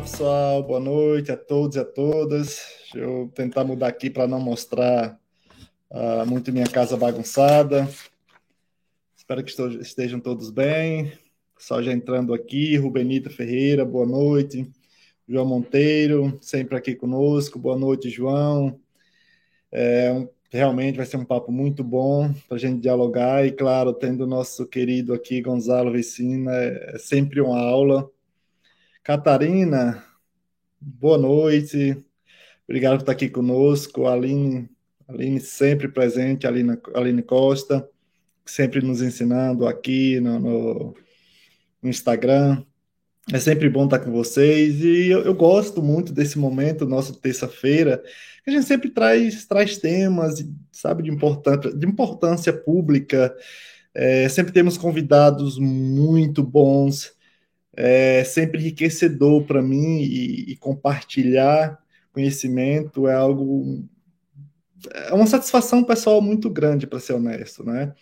Olá, pessoal. Boa noite a todos e a todas. Deixa eu tentar mudar aqui para não mostrar uh, muito minha casa bagunçada. Espero que estejam todos bem. Só já entrando aqui, Rubenita Ferreira, boa noite. João Monteiro, sempre aqui conosco. Boa noite, João. É, um, realmente vai ser um papo muito bom para a gente dialogar. E, claro, tendo o nosso querido aqui, Gonzalo Vicina, é sempre uma aula. Catarina, boa noite. Obrigado por estar aqui conosco. Aline, Aline sempre presente, Aline, Aline Costa, sempre nos ensinando aqui no, no, Instagram. É sempre bom estar com vocês e eu, eu gosto muito desse momento, nosso terça-feira, que a gente sempre traz, traz temas, sabe, de importância, de importância pública. É, sempre temos convidados muito bons é sempre enriquecedor para mim e, e, compartilhar conhecimento é algo é uma satisfação pessoal muito grande para ser honesto, né?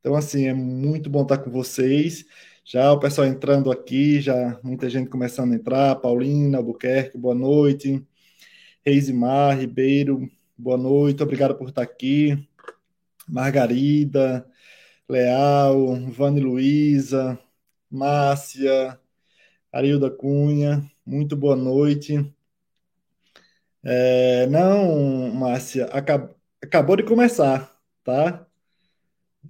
Então assim é muito bom estar com vocês. Já o pessoal entrando aqui, já muita gente começando a entrar. Paulina, Albuquerque, boa noite. Reisimar Ribeiro, boa noite. Obrigado por estar aqui. Margarida, Leal, Vane Luiza, Márcia, Arilda Cunha, muito boa noite. É, não, Márcia, acab acabou de começar, tá?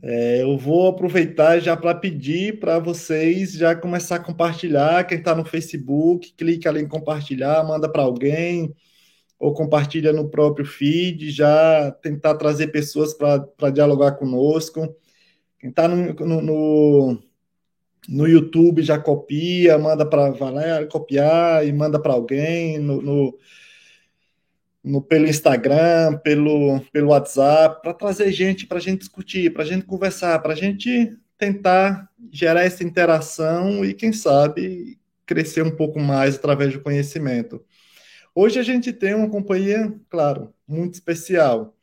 É, eu vou aproveitar já para pedir para vocês já começar a compartilhar. Quem está no Facebook, clica ali em compartilhar, manda para alguém, ou compartilha no próprio feed, já tentar trazer pessoas para dialogar conosco. Quem está no, no, no no YouTube já copia, manda para Valéria copiar e manda para alguém no, no, no, pelo Instagram, pelo, pelo WhatsApp, para trazer gente para a gente discutir, para a gente conversar, para a gente tentar gerar essa interação e, quem sabe, crescer um pouco mais através do conhecimento. Hoje a gente tem uma companhia, claro, muito especial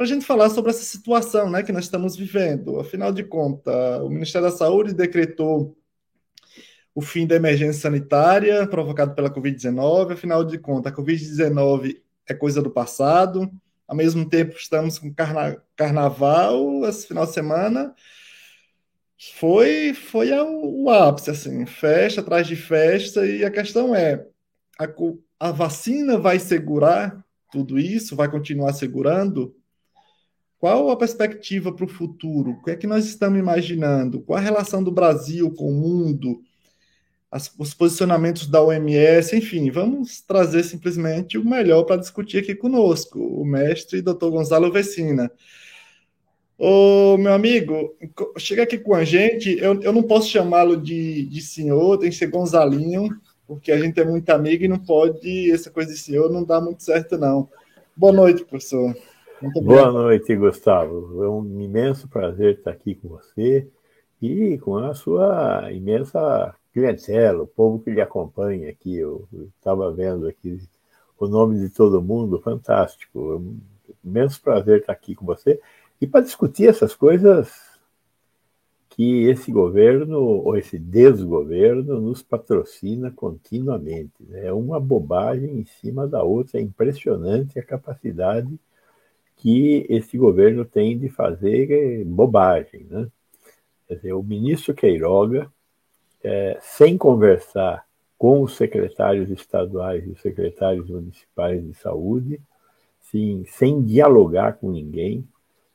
para a gente falar sobre essa situação né, que nós estamos vivendo. Afinal de contas, o Ministério da Saúde decretou o fim da emergência sanitária provocada pela Covid-19. Afinal de contas, a Covid-19 é coisa do passado. Ao mesmo tempo, estamos com carna carnaval esse final de semana. Foi, foi o ápice, assim, festa atrás de festa. E a questão é: a, a vacina vai segurar tudo isso? Vai continuar segurando? Qual a perspectiva para o futuro? O que é que nós estamos imaginando? Qual a relação do Brasil com o mundo? As, os posicionamentos da OMS, enfim, vamos trazer simplesmente o melhor para discutir aqui conosco, o mestre Dr. Gonzalo Vecina. Ô, meu amigo, chega aqui com a gente, eu, eu não posso chamá-lo de, de senhor, tem que ser Gonzalinho, porque a gente é muito amigo e não pode, essa coisa de senhor não dá muito certo, não. Boa noite, professor. Boa noite, Gustavo. É um imenso prazer estar aqui com você e com a sua imensa clientela, o povo que lhe acompanha aqui. Eu estava vendo aqui o nome de todo mundo, fantástico. É um imenso prazer estar aqui com você e para discutir essas coisas que esse governo ou esse desgoverno nos patrocina continuamente. Né? É uma bobagem em cima da outra, é impressionante a capacidade que esse governo tem de fazer bobagem. Né? Quer dizer, o ministro Queiroga, é, sem conversar com os secretários estaduais e os secretários municipais de saúde, sim, sem dialogar com ninguém,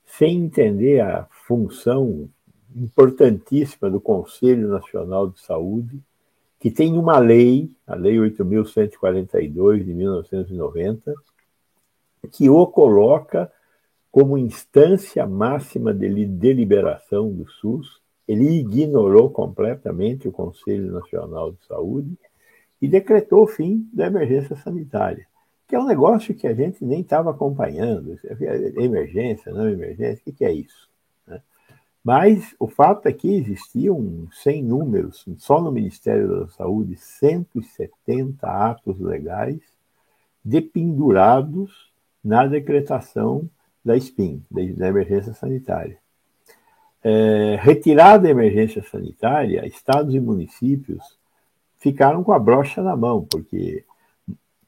sem entender a função importantíssima do Conselho Nacional de Saúde, que tem uma lei, a Lei 8.142 de 1990, que o coloca como instância máxima de deliberação do SUS, ele ignorou completamente o Conselho Nacional de Saúde e decretou o fim da emergência sanitária, que é um negócio que a gente nem estava acompanhando. Emergência, não emergência, o que é isso? Né? Mas o fato é que existiam, sem números, só no Ministério da Saúde, 170 atos legais dependurados na decretação da SPIN, da emergência sanitária. É, retirada a emergência sanitária, estados e municípios ficaram com a brocha na mão, porque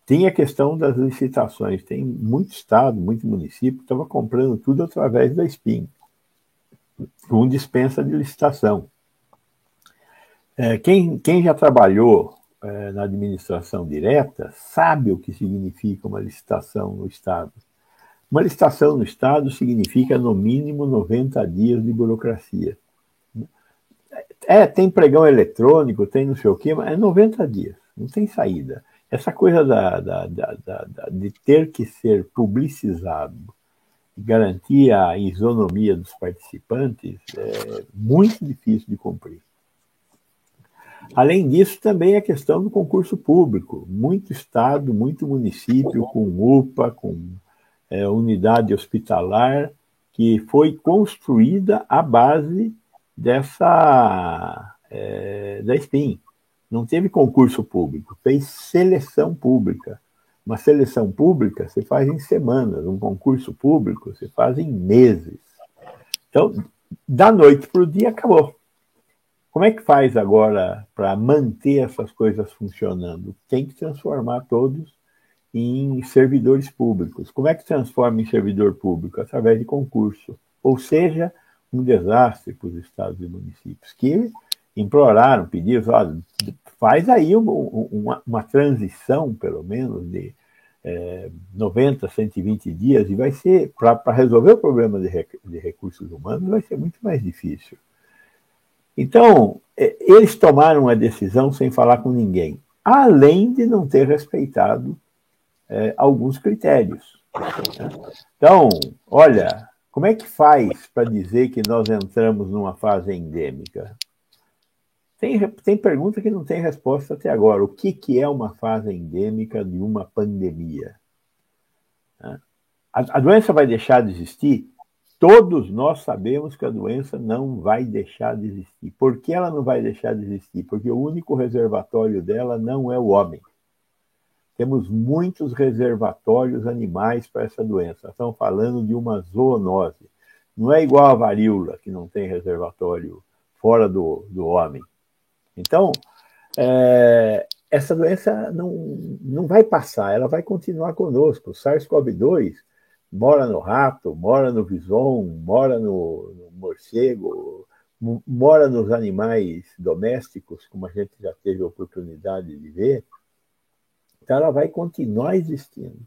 tem a questão das licitações. Tem muito estado, muito município que estava comprando tudo através da SPIN, com dispensa de licitação. É, quem, quem já trabalhou na administração direta sabe o que significa uma licitação no Estado. Uma licitação no Estado significa, no mínimo, 90 dias de burocracia. É, tem pregão eletrônico, tem não sei o quê, mas é 90 dias, não tem saída. Essa coisa da, da, da, de ter que ser publicizado e garantir a isonomia dos participantes é muito difícil de cumprir. Além disso, também a questão do concurso público. Muito Estado, muito município com UPA, com é, unidade hospitalar, que foi construída à base dessa é, da SPIN. Não teve concurso público, fez seleção pública. Uma seleção pública você faz em semanas, um concurso público você faz em meses. Então, da noite para o dia acabou. Como é que faz agora para manter essas coisas funcionando? Tem que transformar todos em servidores públicos. Como é que transforma em servidor público? Através de concurso. Ou seja, um desastre para os estados e municípios, que imploraram, pediram, faz aí uma, uma, uma, transição, pelo menos, de é, 90, 120 dias, e vai ser, para resolver o problema de, de recursos humanos, vai ser muito mais difícil. Então, é, eles tomaram a decisão sem falar com ninguém, além de não ter respeitado é, alguns critérios. Então, olha, como é que faz para dizer que nós entramos numa fase endêmica? Tem, tem pergunta que não tem resposta até agora. O que, que é uma fase endêmica de uma pandemia? A, a doença vai deixar de existir? Todos nós sabemos que a doença não vai deixar de existir. Por que ela não vai deixar de existir? Porque o único reservatório dela não é o homem. Temos muitos reservatórios animais para essa doença. Estamos falando de uma zoonose. Não é igual a varíola, que não tem reservatório fora do, do homem. Então, é, essa doença não, não vai passar, ela vai continuar conosco. O SARS-CoV-2 mora no rato, mora no bison, mora no, no morcego, mora nos animais domésticos, como a gente já teve a oportunidade de ver. Então, ela vai continuar existindo.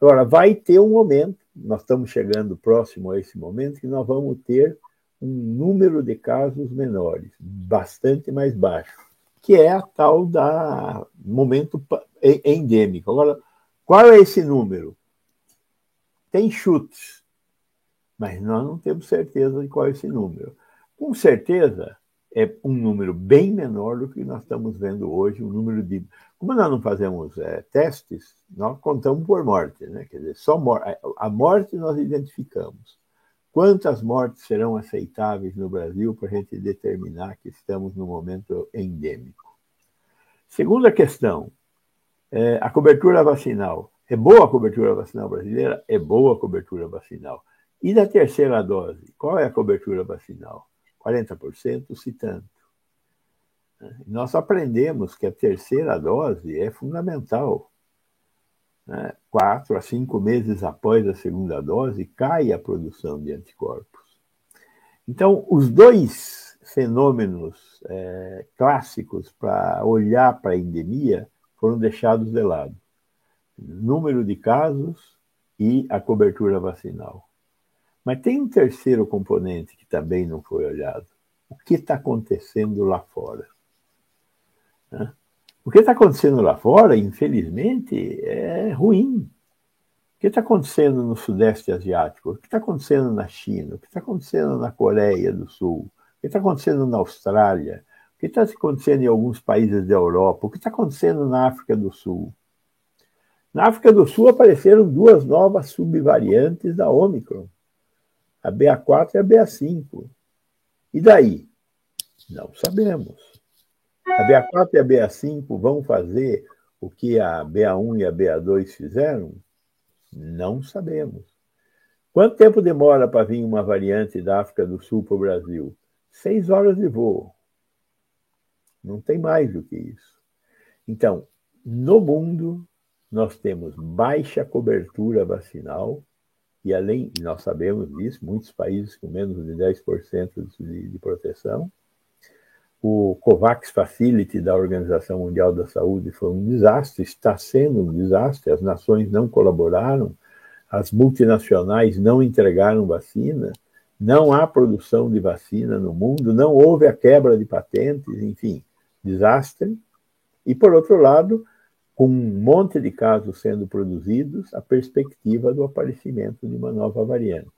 Agora, vai ter um momento, nós estamos chegando próximo a esse momento, que nós vamos ter um número de casos menores, bastante mais baixo, que é a tal da momento endêmico. Agora, qual é esse número? Tem chutes, mas nós não temos certeza de qual é esse número. Com certeza, é um número bem menor do que nós estamos vendo hoje, um número de como nós não fazemos é, testes, nós contamos por morte, né? Quer dizer, só mor a morte nós identificamos. Quantas mortes serão aceitáveis no Brasil para a gente determinar que estamos no momento endêmico? Segunda questão, é, a cobertura vacinal. É boa a cobertura vacinal brasileira? É boa a cobertura vacinal. E da terceira dose? Qual é a cobertura vacinal? 40%, se tanto. Nós aprendemos que a terceira dose é fundamental. Né? Quatro a cinco meses após a segunda dose, cai a produção de anticorpos. Então, os dois fenômenos é, clássicos para olhar para a endemia foram deixados de lado: número de casos e a cobertura vacinal. Mas tem um terceiro componente que também não foi olhado: o que está acontecendo lá fora? O que está acontecendo lá fora, infelizmente, é ruim. O que está acontecendo no Sudeste Asiático? O que está acontecendo na China? O que está acontecendo na Coreia do Sul? O que está acontecendo na Austrália? O que está acontecendo em alguns países da Europa? O que está acontecendo na África do Sul? Na África do Sul apareceram duas novas subvariantes da Omicron, a BA4 e a BA5. E daí? Não sabemos. A BA4 e a BA5 vão fazer o que a BA1 e a BA2 fizeram? Não sabemos. Quanto tempo demora para vir uma variante da África do Sul para o Brasil? Seis horas de voo. Não tem mais do que isso. Então, no mundo, nós temos baixa cobertura vacinal, e além, nós sabemos disso, muitos países com menos de 10% de, de proteção. O COVAX Facility da Organização Mundial da Saúde foi um desastre, está sendo um desastre, as nações não colaboraram, as multinacionais não entregaram vacina, não há produção de vacina no mundo, não houve a quebra de patentes, enfim, desastre. E, por outro lado, com um monte de casos sendo produzidos, a perspectiva do aparecimento de uma nova variante.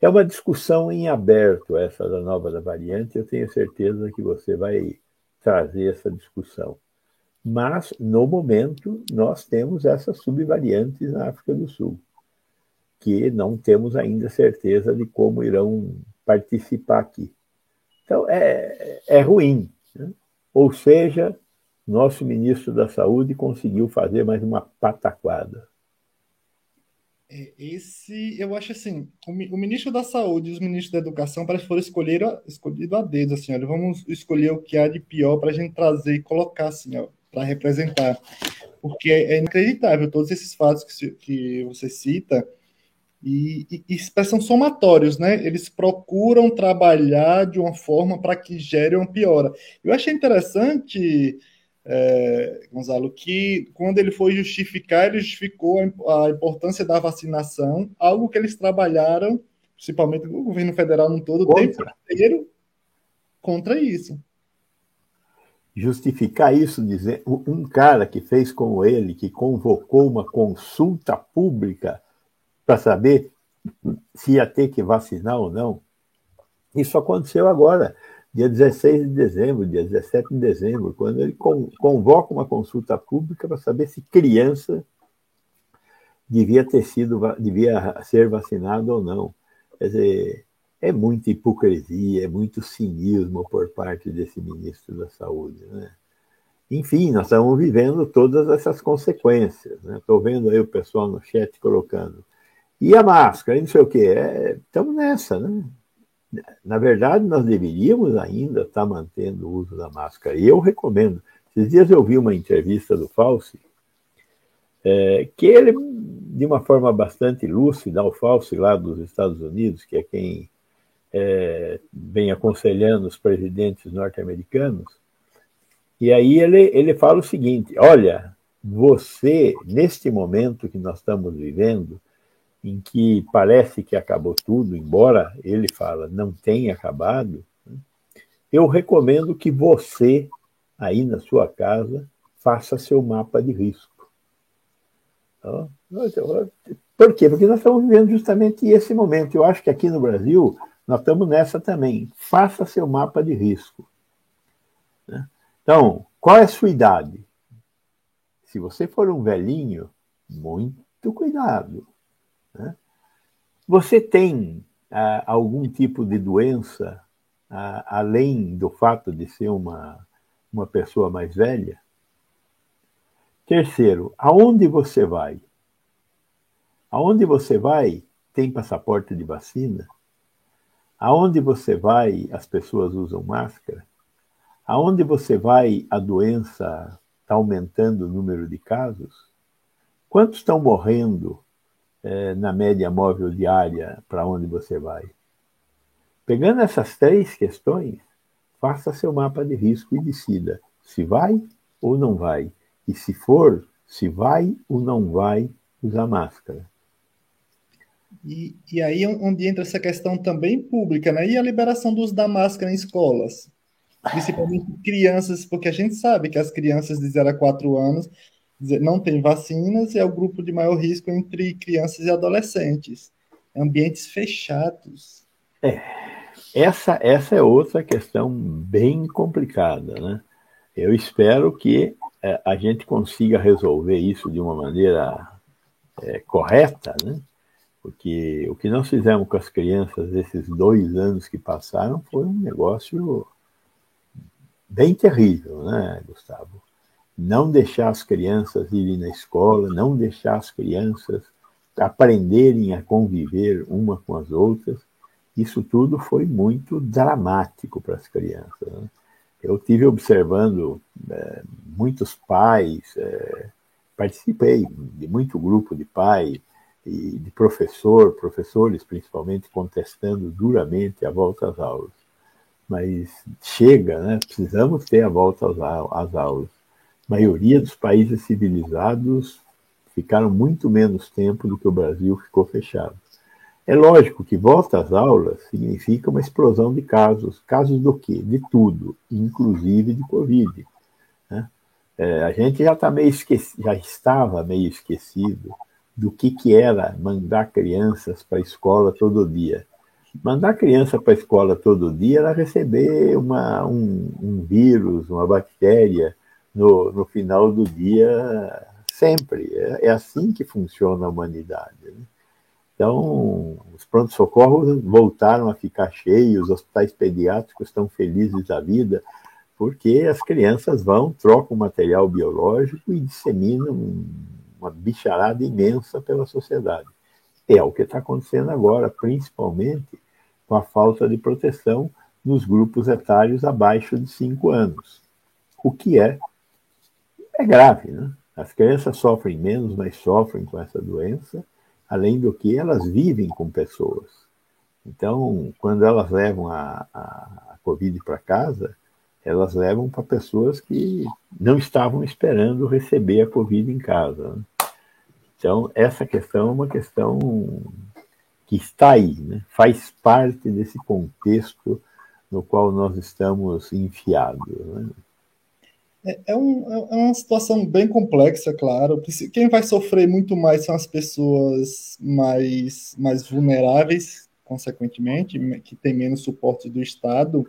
É uma discussão em aberto essa da nova variante, eu tenho certeza que você vai trazer essa discussão. Mas, no momento, nós temos essas subvariantes na África do Sul, que não temos ainda certeza de como irão participar aqui. Então, é, é ruim. Né? Ou seja, nosso ministro da Saúde conseguiu fazer mais uma pataquada. É, esse, eu acho assim, o, ministro da Saúde e os ministros da Educação parece que foram escolher, escolhido a dedo, assim, olha, vamos escolher o que há de pior para a gente trazer e colocar, assim, para representar. Porque é, é inacreditável todos esses fatos que, que você cita, e, e, e, são somatórios, né? Eles procuram trabalhar de uma forma para que gere uma piora. Eu achei interessante é, Gonzalo, que quando ele foi justificar, ele justificou a, importância da vacinação, algo que eles trabalharam, principalmente o governo federal no todo, o tempo inteiro contra isso. Justificar isso, dizer um cara que fez como ele, que convocou uma consulta pública para saber se ia ter que vacinar ou não, isso aconteceu agora dia 16 de dezembro, dia 17 de dezembro, quando ele convoca uma consulta pública para saber se criança devia ter sido, devia ser vacinada ou não. Quer dizer, é muita hipocrisia, é muito cinismo por parte desse ministro da Saúde, né? Enfim, nós estamos vivendo todas essas consequências. Estou né? vendo aí o pessoal no chat colocando. E a máscara, e não sei o quê. É, estamos nessa, né? Na verdade, nós deveríamos ainda estar mantendo o uso da máscara. E eu recomendo. Esses dias eu vi uma entrevista do Fauci, é, que ele, de uma forma bastante lúcida, o Fauci lá dos Estados Unidos, que é quem é, vem aconselhando os presidentes norte-americanos, e aí ele, ele fala o seguinte: olha, você, neste momento que nós estamos vivendo, em que parece que acabou tudo, embora ele fala não tenha acabado, né, eu recomendo que você, aí na sua casa, faça seu mapa de risco. Por quê? Porque nós estamos vivendo justamente esse momento. Eu acho que aqui no Brasil nós estamos nessa também. Faça seu mapa de risco. Né. Então, qual é a sua idade? Se você for um velhinho, muito cuidado. Né? Você tem ah, algum tipo de doença, ah, além do fato de ser uma, uma pessoa mais velha? Terceiro, aonde você vai? Aonde você vai tem passaporte de vacina? Aonde você vai as pessoas usam máscara? Aonde você vai a doença está aumentando o número de casos? Quantos estão morrendo é, na média móvel diária para onde você vai. Pegando essas três questões, faça seu mapa de risco e decida se vai ou não vai. E se for, se vai ou não vai usar máscara. E, e aí onde entra essa questão também pública, né? E a liberação do uso da máscara em escolas? Principalmente crianças, porque a gente sabe que as crianças de 0 a 4 anos não tem vacinas e é o grupo de maior risco entre crianças e adolescentes. Ambientes fechados. É, essa, essa é outra questão bem complicada, né? Eu espero que é, a gente consiga resolver isso de uma maneira é, correta, né? Porque o que nós fizemos com as crianças esses dois anos que passaram foi um negócio bem terrível, né, Gustavo? Não deixar as crianças irem na escola, não deixar as crianças aprenderem a conviver uma com as outras, isso tudo foi muito dramático para as crianças. Né? eu tive observando é, muitos pais, é, participei de muito grupo de pais e de professor, professores principalmente contestando duramente a volta às aulas. Mas chega, né? Precisamos ter a volta às aulas. Maioria dos países civilizados ficaram muito menos tempo do que o Brasil ficou fechado. É lógico que volta às aulas significa uma explosão de casos. Casos do quê? De tudo, inclusive de Covid. Né? É, a gente já, tá meio esqueci, já estava meio esquecido do que, que era mandar crianças para a escola todo dia. Mandar criança para a escola todo dia era receber uma, um, um vírus, uma bactéria no, no final do dia sempre. É, é assim que funciona a humanidade. Né? Então, os pronto-socorros voltaram a ficar cheios, os hospitais pediátricos estão felizes da vida, porque as crianças vão, trocam material biológico e disseminam uma bicharada imensa pela sociedade. É o que está acontecendo agora, principalmente com a falta de proteção nos grupos etários abaixo de 5 anos, o que é, é grave. Né? As crianças sofrem menos, mas sofrem com essa doença, além do que elas vivem com pessoas. Então, quando elas levam a, a, a Covid para casa, elas levam para pessoas que não estavam esperando receber a Covid em casa. Né? Então, essa questão é uma questão que está aí, né? faz parte desse contexto no qual nós estamos enfiados. Né? É, é, um, é, uma situação bem complexa, claro. Quem vai sofrer muito mais são as pessoas mais, mais vulneráveis, consequentemente, que têm menos suporte do Estado.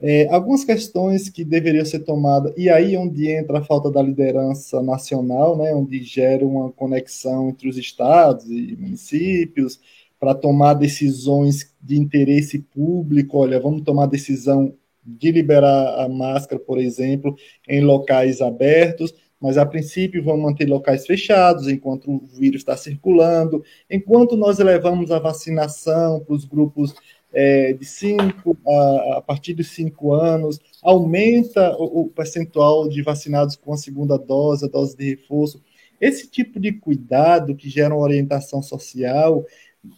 É, algumas questões que deveriam ser tomadas, e aí onde entra a falta da liderança nacional, né, onde gera uma conexão entre os estados e municípios, para tomar decisões de interesse público. Olha, vamos tomar decisão de liberar a máscara, por exemplo, em locais abertos, mas a princípio vamos manter locais fechados enquanto o vírus está circulando, enquanto nós levamos a vacinação para os grupos é, de 5 a, a, partir dos 5 anos, aumenta o, o, percentual de vacinados com a segunda dose, a dose de reforço. Esse tipo de cuidado que gera uma orientação social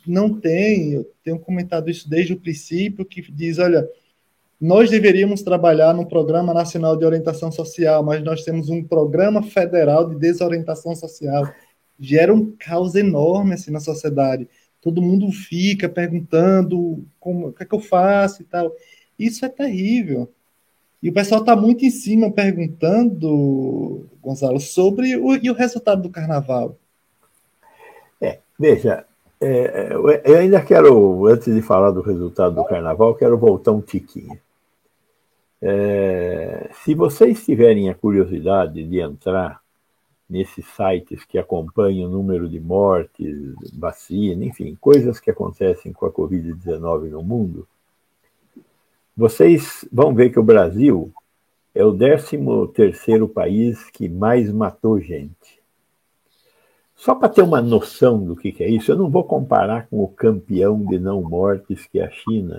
não tem, eu tenho comentado isso desde o princípio, que diz, olha, nós deveríamos trabalhar no Programa Nacional de Orientação Social, mas nós temos um Programa Federal de Desorientação Social. Gera um caos enorme assim, na sociedade. Todo mundo fica perguntando como, o que é que eu faço e tal. Isso é terrível. E o pessoal está muito em cima perguntando, Gonzalo, sobre o, e o resultado do carnaval. É, veja, é, eu ainda quero, antes de falar do resultado do carnaval, quero voltar um tiquinho. É, se vocês tiverem a curiosidade de entrar nesses sites que acompanham o número de mortes, vacina, enfim, coisas que acontecem com a Covid-19 no mundo, vocês vão ver que o Brasil é o 13 terceiro país que mais matou gente. Só para ter uma noção do que, que é isso, eu não vou comparar com o campeão de não mortes que é a China,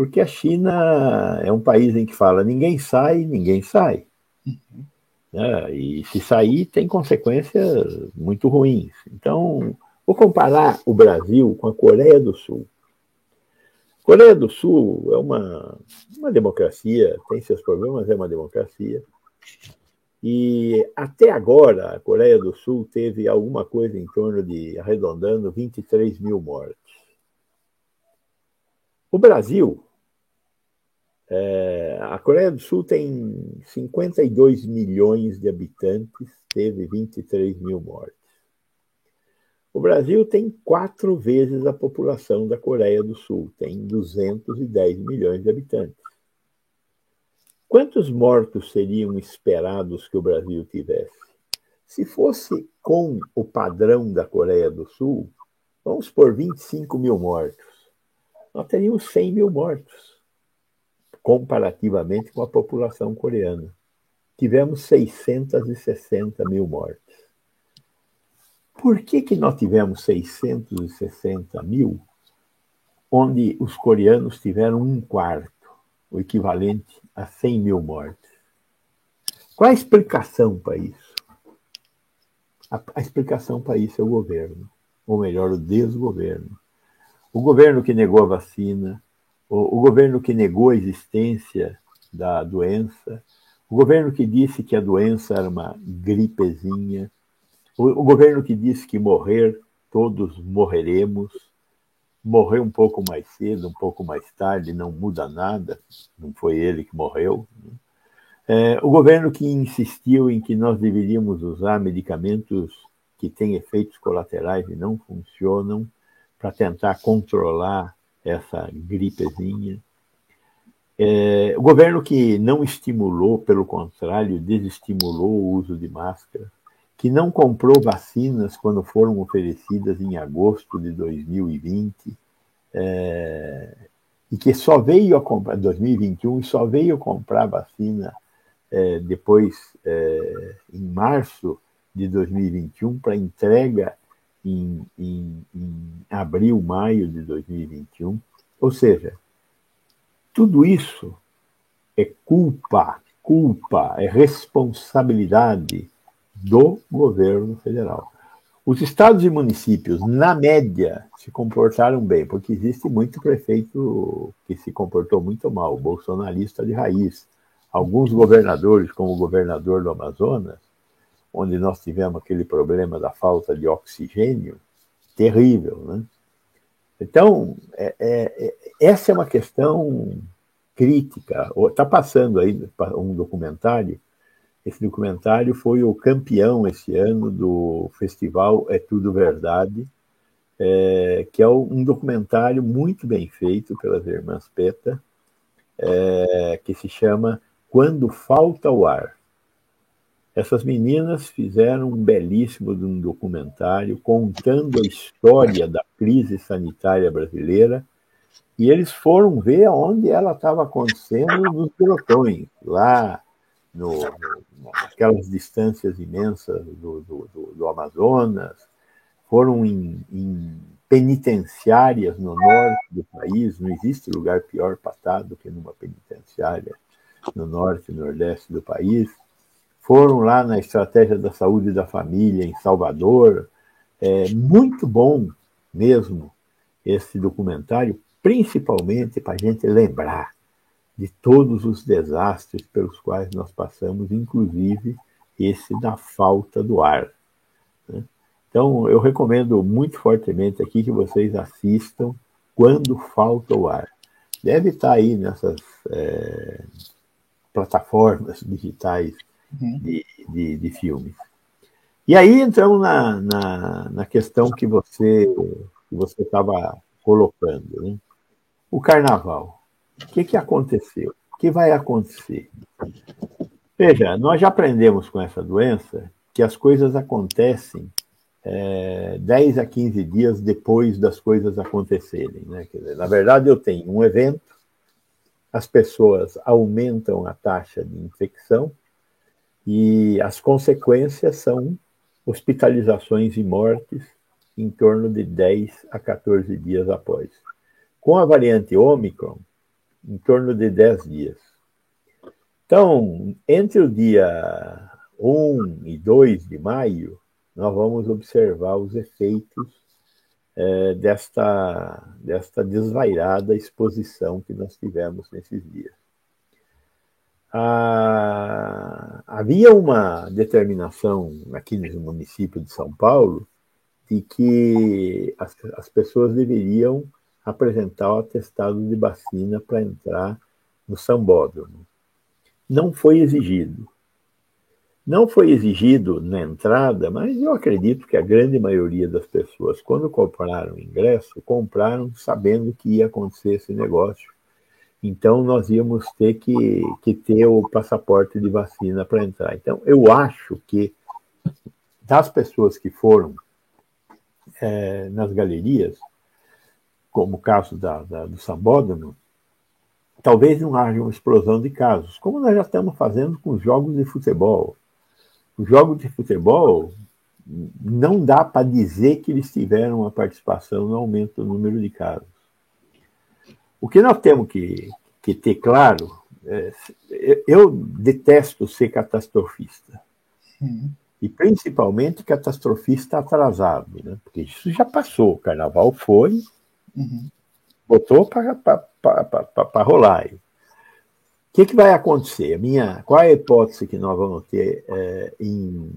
porque a China é um país em que fala ninguém sai, ninguém sai. Uhum. Né? E se sair, tem consequências muito ruins. Então, vou comparar o Brasil com a Coreia do Sul. A Coreia do Sul é uma, uma democracia, tem seus problemas, é uma democracia. E até agora, a Coreia do Sul teve alguma coisa em torno de, arredondando, 23 mil mortes. O Brasil é, a Coreia do Sul tem 52 milhões de habitantes, teve 23 mil mortes. O Brasil tem quatro vezes a população da Coreia do Sul, tem 210 milhões de habitantes. Quantos mortos seriam esperados que o Brasil tivesse? Se fosse com o padrão da Coreia do Sul, vamos por 25 mil mortos, nós teríamos 100 mil mortos comparativamente com a população coreana. Tivemos 660 mil mortes. Por que, que nós tivemos 660 mil, onde os coreanos tiveram um quarto, o equivalente a 100 mil mortes. Qual a explicação para isso? A, a explicação para isso é o governo, ou melhor, o desgoverno. O governo que negou a vacina, o, o governo que negou a existência da doença, o governo que disse que a doença era uma gripezinha, o, o governo que disse que morrer, todos morreremos, morreu um pouco mais cedo, um pouco mais tarde, não muda nada, não foi ele que morreu. Né? É, o governo que insistiu em que nós deveríamos usar medicamentos que têm efeitos colaterais e não funcionam para tentar controlar essa gripezinha. É, o governo que não estimulou, pelo contrário, desestimulou o uso de máscara, que não comprou vacinas quando foram oferecidas em agosto de 2020, é, e que só veio a comprar, 2021, e só veio comprar vacina é, depois, é, em março de 2021, para entrega em, em, em abril, maio de 2021. Ou seja, tudo isso é culpa, culpa, é responsabilidade do governo federal. Os estados e municípios, na média, se comportaram bem, porque existe muito prefeito que se comportou muito mal, bolsonarista de raiz, alguns governadores, como o governador do Amazonas, onde nós tivemos aquele problema da falta de oxigênio, terrível, né? Então, é, é, é essa é uma questão crítica. Está passando aí um documentário. Esse documentário foi o campeão esse ano do festival É Tudo Verdade, é, que é um documentário muito bem feito pelas irmãs Peta, é, que se chama quando falta o ar. Essas meninas fizeram um belíssimo um documentário contando a história da crise sanitária brasileira e eles foram ver onde ela estava acontecendo nos pelotões, lá no, naquelas distâncias imensas do, do, do, do Amazonas, foram em, em, penitenciárias no norte do país, não existe lugar pior para estar do que numa penitenciária no norte e nordeste do país, foram lá na Estratégia da Saúde da Família, em Salvador. É muito bom mesmo esse documentário, principalmente para a gente lembrar de todos os desastres pelos quais nós passamos, inclusive esse da falta do ar. Né? Então, eu recomendo muito fortemente aqui que vocês assistam Quando Falta o Ar. Deve estar aí nessas é, plataformas digitais uhum. de, de, de, filmes. E aí entramos na, na, na questão que você que você estava colocando, né? o carnaval. O que, que aconteceu? O que vai acontecer? Veja, nós já aprendemos com essa doença que as coisas acontecem é, 10 a 15 dias depois das coisas acontecerem. Né? Dizer, na verdade, eu tenho um evento, as pessoas aumentam a taxa de infecção e as consequências são hospitalizações e mortes em torno de 10 a 14 dias após. Com a variante Omicron, em torno de 10 dias. Então, entre o dia 1 e 2 de maio, nós vamos observar os efeitos é, desta, desta desvairada exposição que nós tivemos nesses dias. Ah, havia uma determinação aqui no município de São Paulo de que as, as pessoas deveriam apresentar o atestado de vacina para entrar no sambódromo. Não foi exigido. Não foi exigido na entrada, mas eu acredito que a grande maioria das pessoas, quando compraram o ingresso, compraram sabendo que ia acontecer esse negócio. Então, nós íamos ter que, que ter o passaporte de vacina para entrar. Então, eu acho que das pessoas que foram é, nas galerias, como o caso da, da, do Sambódromo, talvez não haja uma explosão de casos, como nós já estamos fazendo com os jogos de futebol. Os jogos de futebol não dá para dizer que eles tiveram uma participação no aumento do número de casos. O que nós temos que, que ter claro é, eu detesto ser catastrofista. Uhum. E principalmente catastrofista atrasado, né? porque isso já passou. O carnaval foi, uhum. botou para rolar. O que, que vai acontecer? Minha, qual é a hipótese que nós vamos ter é, em,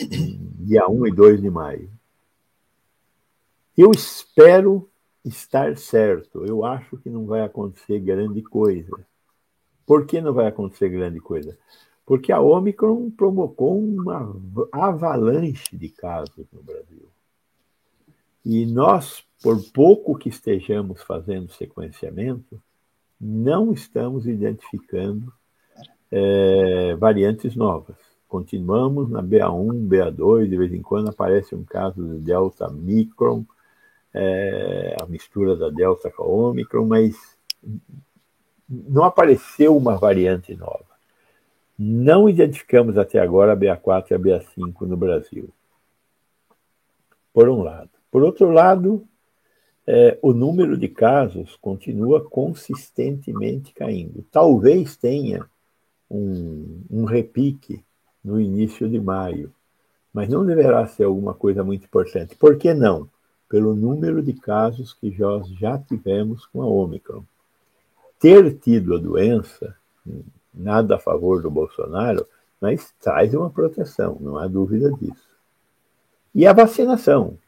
em dia 1 e 2 de maio? Eu espero estar certo. Eu acho que não vai acontecer grande coisa. Por que não vai acontecer grande coisa? Porque a Omicron provocou uma avalanche de casos no Brasil. E nós, por pouco que estejamos fazendo sequenciamento, não estamos identificando é, variantes novas. Continuamos na BA1, BA2, de vez em quando aparece um caso de Delta Micron, é, a mistura da Delta com a Omicron, mas não apareceu uma variante nova. Não identificamos até agora a BA4 e a BA5 no Brasil. Por um lado. Por outro lado, é, o número de casos continua consistentemente caindo. Talvez tenha um, um repique no início de maio, mas não deverá ser alguma coisa muito importante. Por que não? Pelo número de casos que nós já tivemos com a Omicron. Ter tido a doença, nada a favor do Bolsonaro, mas traz uma proteção, não há dúvida disso. E a vacinação.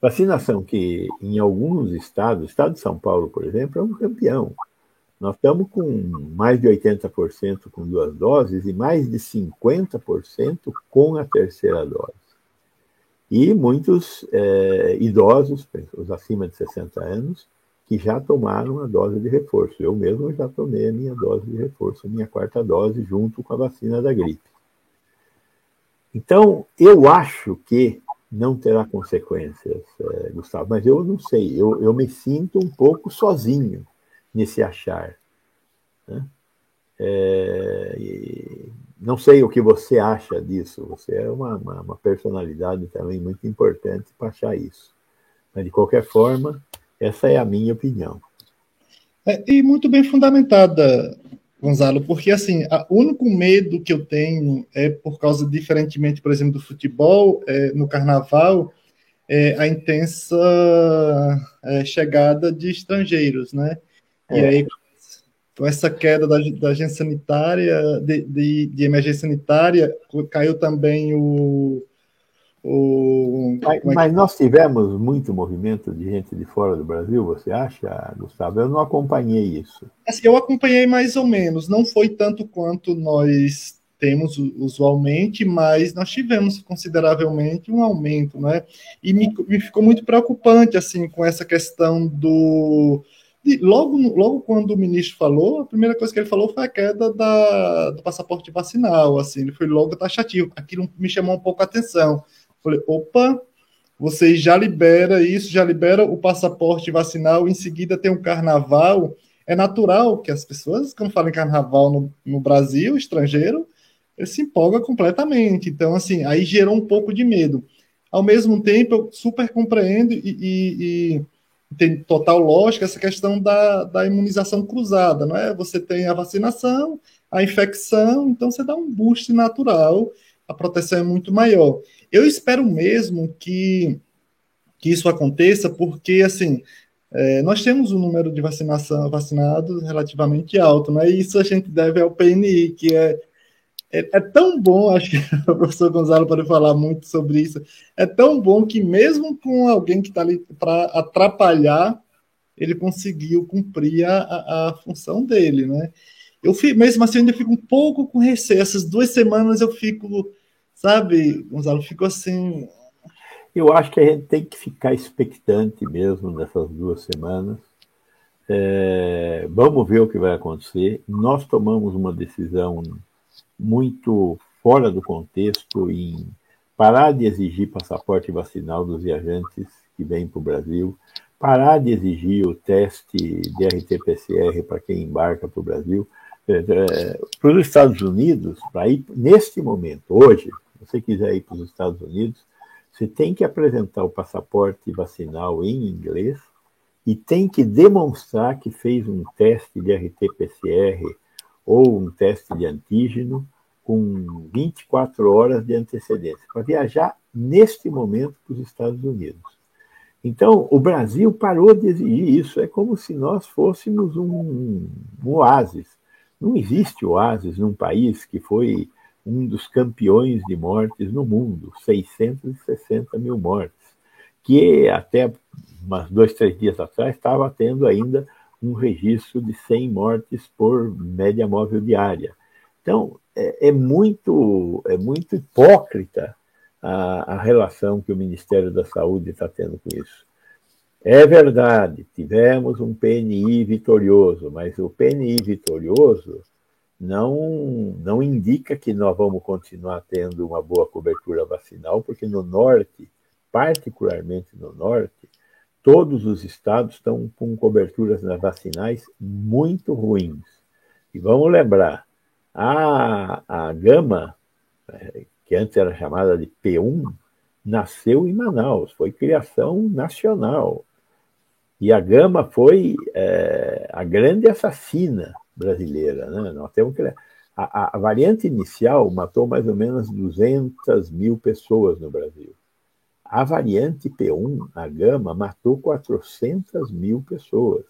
Vacinação que em alguns estados, o estado de São Paulo, por exemplo, é um campeão. Nós estamos com mais de 80% com duas doses e mais de 50% com a terceira dose e muitos é, idosos, os acima de 60 anos, que já tomaram a dose de reforço. Eu mesmo já tomei a minha dose de reforço, a minha quarta dose, junto com a vacina da gripe. Então, eu acho que não terá consequências, é, Gustavo, mas eu não sei, eu, eu me sinto um pouco sozinho nesse achar. Né? É, não sei o que você acha disso. Você é uma, uma, uma personalidade também muito importante para achar isso. Mas, de qualquer forma, essa é a minha opinião. É, e muito bem fundamentada, Gonzalo, porque assim, o único medo que eu tenho é por causa, diferentemente, por exemplo, do futebol, é, no carnaval, é a intensa é, chegada de estrangeiros, né? E é. aí, com essa queda da, da agência sanitária, de, de, de, emergência sanitária, caiu também o. o mas, é mas, nós tivemos muito movimento de gente de fora do Brasil, você acha, Gustavo? Eu não acompanhei isso. Assim, eu acompanhei mais ou menos, não foi tanto quanto nós temos usualmente, mas nós tivemos consideravelmente um aumento, né? E me, me ficou muito preocupante assim com essa questão do logo, logo quando o ministro falou, a primeira coisa que ele falou foi a queda da, do passaporte vacinal. Assim, ele foi logo taxativo. Aquilo me chamou um pouco a atenção. Falei, opa, você já libera isso, já libera o passaporte vacinal, em seguida tem um carnaval. É natural que as pessoas, quando falam em carnaval no, no Brasil, estrangeiro, ele se empolga completamente. Então, assim, aí gerou um pouco de medo. Ao mesmo tempo, eu super compreendo e, e, e tem total lógica essa questão da, da imunização cruzada, não é? Você tem a vacinação, a infecção, então você dá um boost natural, a proteção é muito maior. Eu espero mesmo que, que isso aconteça, porque, assim, é, nós temos um número de vacinação vacinados relativamente alto, né? E isso a gente deve ao PNI, que é é, é, tão bom, acho que o professor Gonzalo pode falar muito sobre isso. É tão bom que, mesmo com alguém que está ali para atrapalhar, ele conseguiu cumprir a, a, função dele, né? Eu fico, mesmo assim, ainda fico um pouco com receio. Essas duas semanas eu fico, sabe, Gonzalo, fico assim. Eu acho que a gente tem que ficar expectante mesmo nessas duas semanas. É, vamos ver o que vai acontecer. Nós tomamos uma decisão muito fora do contexto em parar de exigir passaporte vacinal dos viajantes que vêm para o Brasil, parar de exigir o teste de RT-PCR para quem embarca para o Brasil. É, é, para os Estados Unidos, para ir neste momento, hoje, se você quiser ir para os Estados Unidos, você tem que apresentar o passaporte vacinal em inglês e tem que demonstrar que fez um teste de RT-PCR ou um teste de antígeno com 24 horas de antecedência, para viajar neste momento para os Estados Unidos. Então, o Brasil parou de exigir isso. É como se nós fôssemos um, um oásis. Não existe oásis num país que foi um dos campeões de mortes no mundo 660 mil mortes que até umas dois, três dias atrás estava tendo ainda um registro de 100 mortes por média móvel diária. Então, é, é muito, é muito hipócrita a, a relação que o Ministério da Saúde está tendo com isso. É verdade, tivemos um PNI vitorioso, mas o PNI vitorioso não, não indica que nós vamos continuar tendo uma boa cobertura vacinal, porque no norte, particularmente no norte, todos os estados estão com coberturas vacinais muito ruins. E vamos lembrar, a, a gama, é, que antes era chamada de P1, nasceu em Manaus, foi criação nacional. E a gama foi é, a grande assassina brasileira. Né? Nós temos que... a, a variante inicial matou mais ou menos 200 mil pessoas no Brasil. A variante P1, a gama, matou 400 mil pessoas.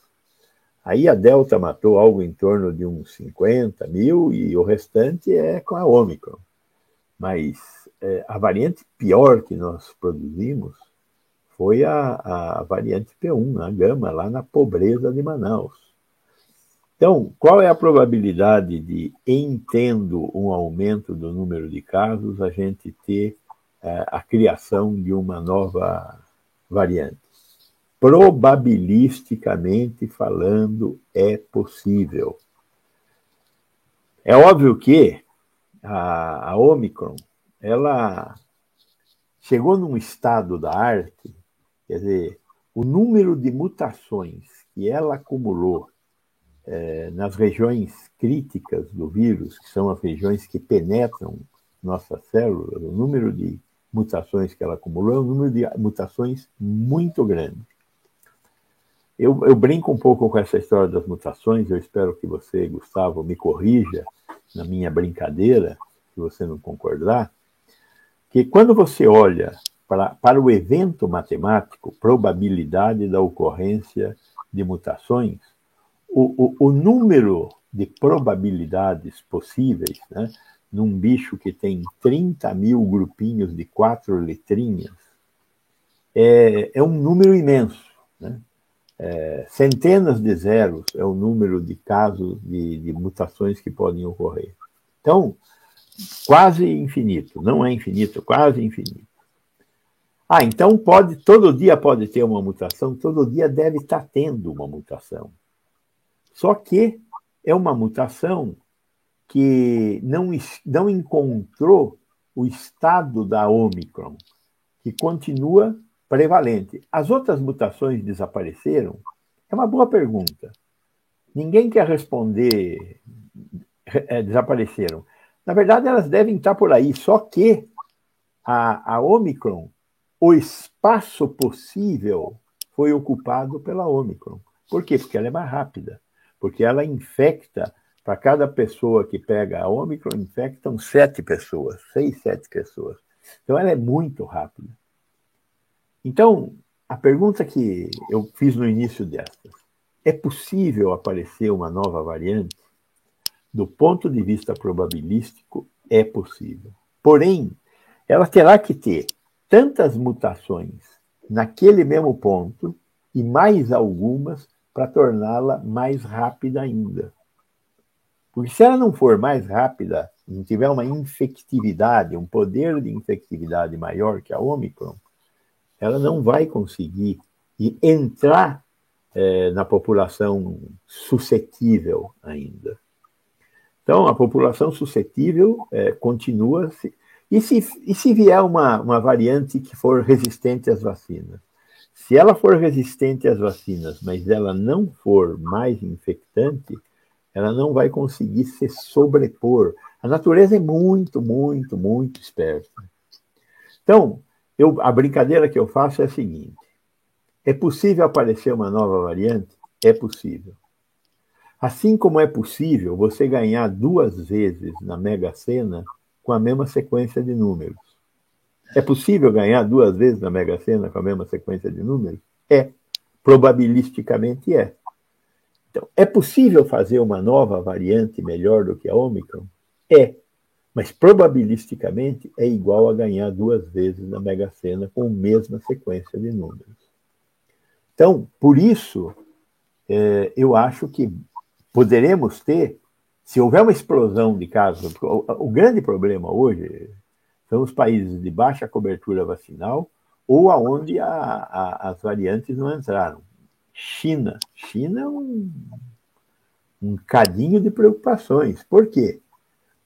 Aí a Delta matou algo em torno de uns 50 mil e o restante é com a Ômicron. Mas é, a variante pior que nós produzimos foi a, a variante P1, a gama, lá na pobreza de Manaus. Então, qual é a probabilidade de, em tendo um aumento do número de casos, a gente ter a criação de uma nova variante. Probabilisticamente falando, é possível. É óbvio que a, a Omicron ela chegou num estado da arte, quer dizer, o número de mutações que ela acumulou é, nas regiões críticas do vírus, que são as regiões que penetram nossas células, o número de mutações que ela acumulou, é um número de mutações muito grande. Eu, eu, brinco um pouco com essa história das mutações, eu espero que você, Gustavo, me corrija na minha brincadeira, se você não concordar, que quando você olha para, para o evento matemático, probabilidade da ocorrência de mutações, o, o, o número de probabilidades possíveis, né, num bicho que tem 30 mil grupinhos de quatro letrinhas, é, é um número imenso. Né? É, centenas de zeros é o número de casos de, de mutações que podem ocorrer. Então, quase infinito. Não é infinito, quase infinito. Ah, então pode, todo dia pode ter uma mutação, todo dia deve estar tendo uma mutação. Só que é uma mutação que não, não encontrou o estado da Omicron, que continua prevalente. As outras mutações desapareceram? É uma boa pergunta. Ninguém quer responder é, desapareceram. Na verdade, elas devem estar por aí, só que a, a Omicron, o espaço possível foi ocupado pela Omicron. Por quê? Porque ela é mais rápida, porque ela infecta para cada pessoa que pega a Omicron, infectam sete pessoas, seis, sete pessoas. Então, ela é muito rápida. Então, a pergunta que eu fiz no início destas, é possível aparecer uma nova variante? Do ponto de vista probabilístico, é possível. Porém, ela terá que ter tantas mutações naquele mesmo ponto e mais algumas para torná-la mais rápida ainda. Porque se ela não for mais rápida, não tiver uma infectividade, um poder de infectividade maior que a Omicron, ela não vai conseguir entrar é, na população suscetível ainda. Então, a população suscetível é, continua. -se, e, se, e se vier uma, uma variante que for resistente às vacinas? Se ela for resistente às vacinas, mas ela não for mais infectante, ela não vai conseguir se sobrepor. A natureza é muito, muito, muito esperta. Então, eu, a brincadeira que eu faço é a seguinte: é possível aparecer uma nova variante? É possível. Assim como é possível você ganhar duas vezes na Mega Sena com a mesma sequência de números. É possível ganhar duas vezes na Mega Sena com a mesma sequência de números? É. Probabilisticamente é. Então, é possível fazer uma nova variante melhor do que a Omicron? É. Mas probabilisticamente é igual a ganhar duas vezes na Mega Sena com a mesma sequência de números. Então, por isso, é, eu acho que poderemos ter, se houver uma explosão de casos, o, o grande problema hoje são os países de baixa cobertura vacinal ou aonde a, a, as variantes não entraram. China. China é um, um cadinho de preocupações. Por quê?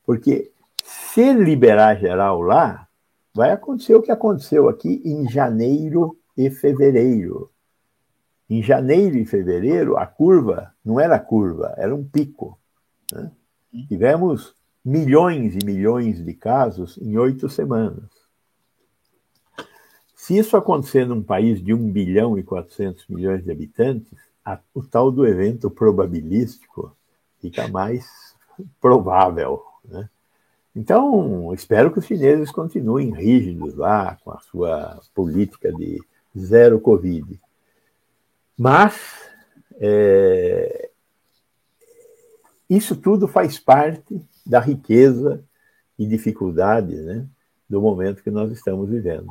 Porque se liberar geral lá, vai acontecer o que aconteceu aqui em janeiro e fevereiro. Em janeiro e fevereiro, a curva não era curva, era um pico. Né? Tivemos milhões e milhões de casos em oito semanas. Se isso acontecer num país de 1 bilhão e 400 milhões de habitantes, a, o tal do evento probabilístico fica mais provável. Né? Então, espero que os chineses continuem rígidos lá com a sua política de zero Covid. Mas é, isso tudo faz parte da riqueza e dificuldade né, do momento que nós estamos vivendo.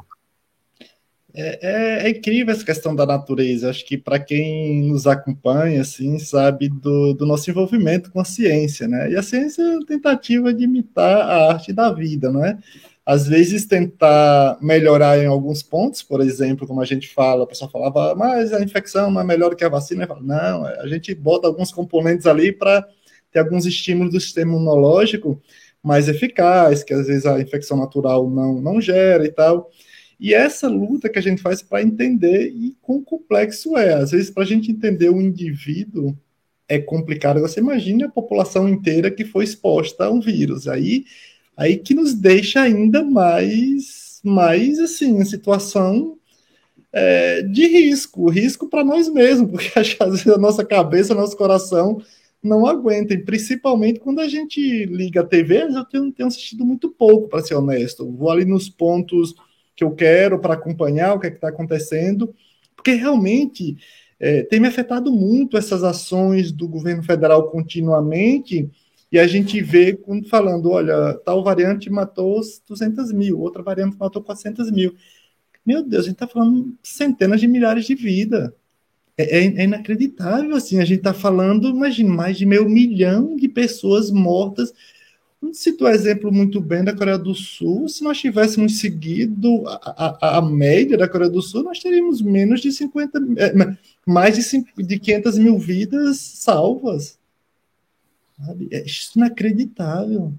É, é, é, incrível essa questão da natureza. Acho que para quem nos acompanha, assim, sabe do, do, nosso envolvimento com a ciência, né? E a ciência é a tentativa de imitar a arte da vida, não é? às vezes tentar melhorar em alguns pontos, por exemplo, como a gente fala, a pessoa falava, mas a infecção não é melhor que a vacina. Falo, não, a gente bota alguns componentes ali para ter alguns estímulos do sistema imunológico mais eficaz, que às vezes a infecção natural não, não gera e tal. E essa luta que a gente faz para entender e quão complexo é. Às vezes, para a gente entender o indivíduo, é complicado. Você imagine a população inteira que foi exposta a um vírus. Aí aí que nos deixa ainda mais, mais assim, em situação é, de risco, risco para nós mesmos, porque às vezes a nossa cabeça, nosso coração não aguentem, principalmente quando a gente liga a TV, eu tenho, tenho assistido muito pouco, para ser honesto. Vou ali nos pontos que eu quero para acompanhar o que é está acontecendo, porque realmente é, tem me afetado muito essas ações do governo federal continuamente, e a gente vê falando, olha, tal variante matou 200 mil, outra variante matou 400 mil. Meu Deus, a gente está falando centenas de milhares de vidas. É, é, é, inacreditável, assim, a gente está falando, imagina, mais de meio milhão de pessoas mortas. Citou exemplo muito bem da Coreia do Sul. Se nós tivéssemos seguido a, a, a média da Coreia do Sul, nós teríamos menos de 50, é, mais de, 5, de 500 mil vidas salvas. Sabe? É inacreditável.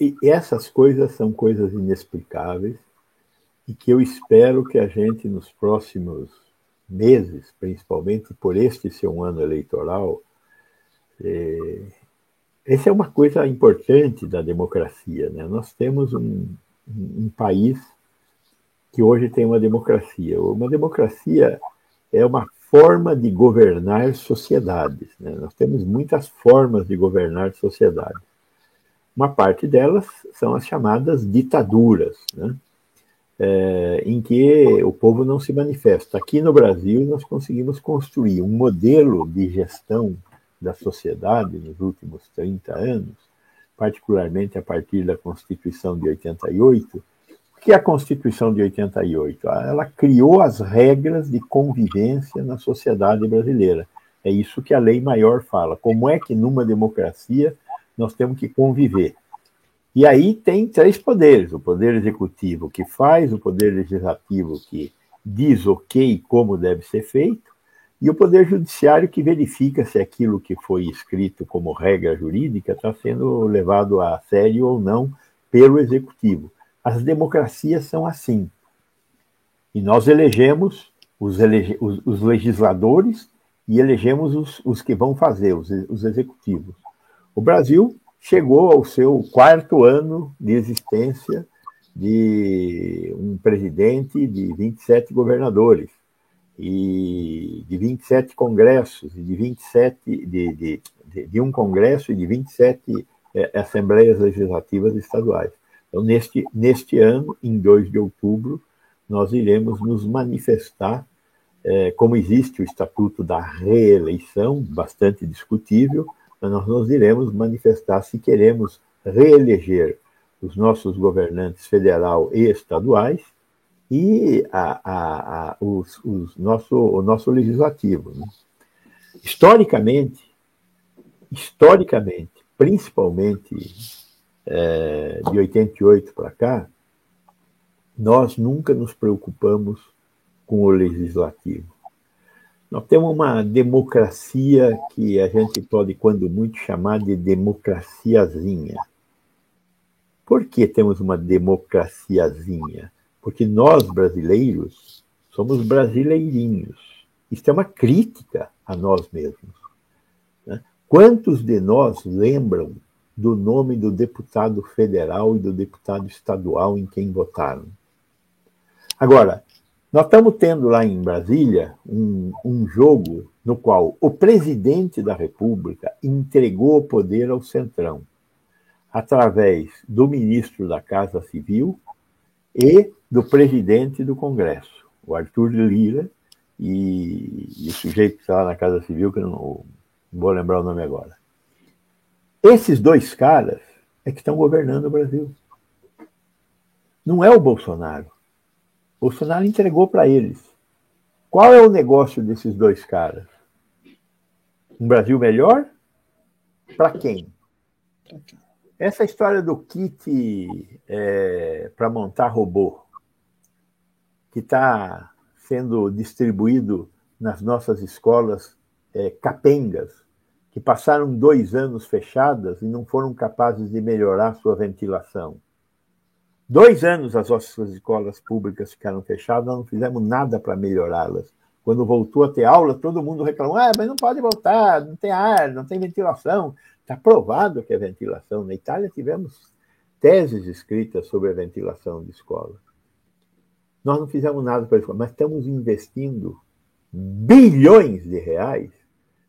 E, essas coisas são coisas inexplicáveis e que eu espero que a gente, nos próximos meses, principalmente por este ser um ano eleitoral, é, essa é uma coisa importante da democracia. Né? Nós temos um, um país que hoje tem uma democracia. Uma democracia é uma forma de governar sociedades. Né? Nós temos muitas formas de governar sociedades. Uma parte delas são as chamadas ditaduras, né? é, em que o povo não se manifesta. Aqui no Brasil, nós conseguimos construir um modelo de gestão da sociedade nos últimos 30 anos, particularmente a partir da Constituição de 88, que é a Constituição de 88? Ela criou as regras de convivência na sociedade brasileira. É isso que a lei maior fala. Como é que numa democracia nós temos que conviver? E aí tem três poderes: o poder executivo que faz, o poder legislativo que diz ok como deve ser feito, e o poder judiciário que verifica se aquilo que foi escrito como regra jurídica está sendo levado a sério ou não pelo executivo. As democracias são assim. E nós elegemos os, elege os, os legisladores e elegemos os, os que vão fazer, os, os executivos. O Brasil chegou ao seu quarto ano de existência de um presidente de 27 governadores e de 27 congressos de 27 de, de de um Congresso e de 27 é, Assembleias Legislativas Estaduais. Então, neste, neste ano, em 2 de outubro, nós iremos nos manifestar, é, como existe o Estatuto da Reeleição, bastante discutível, mas nós nos iremos manifestar se queremos reeleger os nossos governantes federal e estaduais e a, a, a, os, os nosso, o nosso legislativo. Né? Historicamente, historicamente, principalmente é, de 88 para cá, nós nunca nos preocupamos com o legislativo. Nós temos uma democracia que a gente pode, quando muito, chamar de democraciazinha. Por que temos uma democraciazinha? Porque nós, brasileiros, somos brasileirinhos. Isso é uma crítica a nós mesmos. Né? Quantos de nós lembram do nome do deputado federal e do deputado estadual em quem votaram? Agora, nós estamos tendo lá em Brasília um, um jogo no qual o presidente da República entregou o poder ao Centrão, através do ministro da Casa Civil e do presidente do Congresso, o Arthur Lira, e, e o sujeito que está lá na Casa Civil, que não, não vou lembrar o nome agora. Esses dois caras é que estão governando o Brasil. Não é o Bolsonaro. O Bolsonaro entregou para eles. Qual é o negócio desses dois caras? Um Brasil melhor? Para quem? Essa história do kit é, para montar robô, que está sendo distribuído nas nossas escolas é, capengas, que passaram dois anos fechadas e não foram capazes de melhorar sua ventilação. Dois anos as nossas escolas públicas ficaram fechadas, nós não fizemos nada para melhorá-las. Quando voltou a ter aula, todo mundo reclamou: ah, mas não pode voltar, não tem ar, não tem ventilação. Está provado que é ventilação. Na Itália tivemos teses escritas sobre a ventilação de escola. Nós não fizemos nada para isso, mas estamos investindo bilhões de reais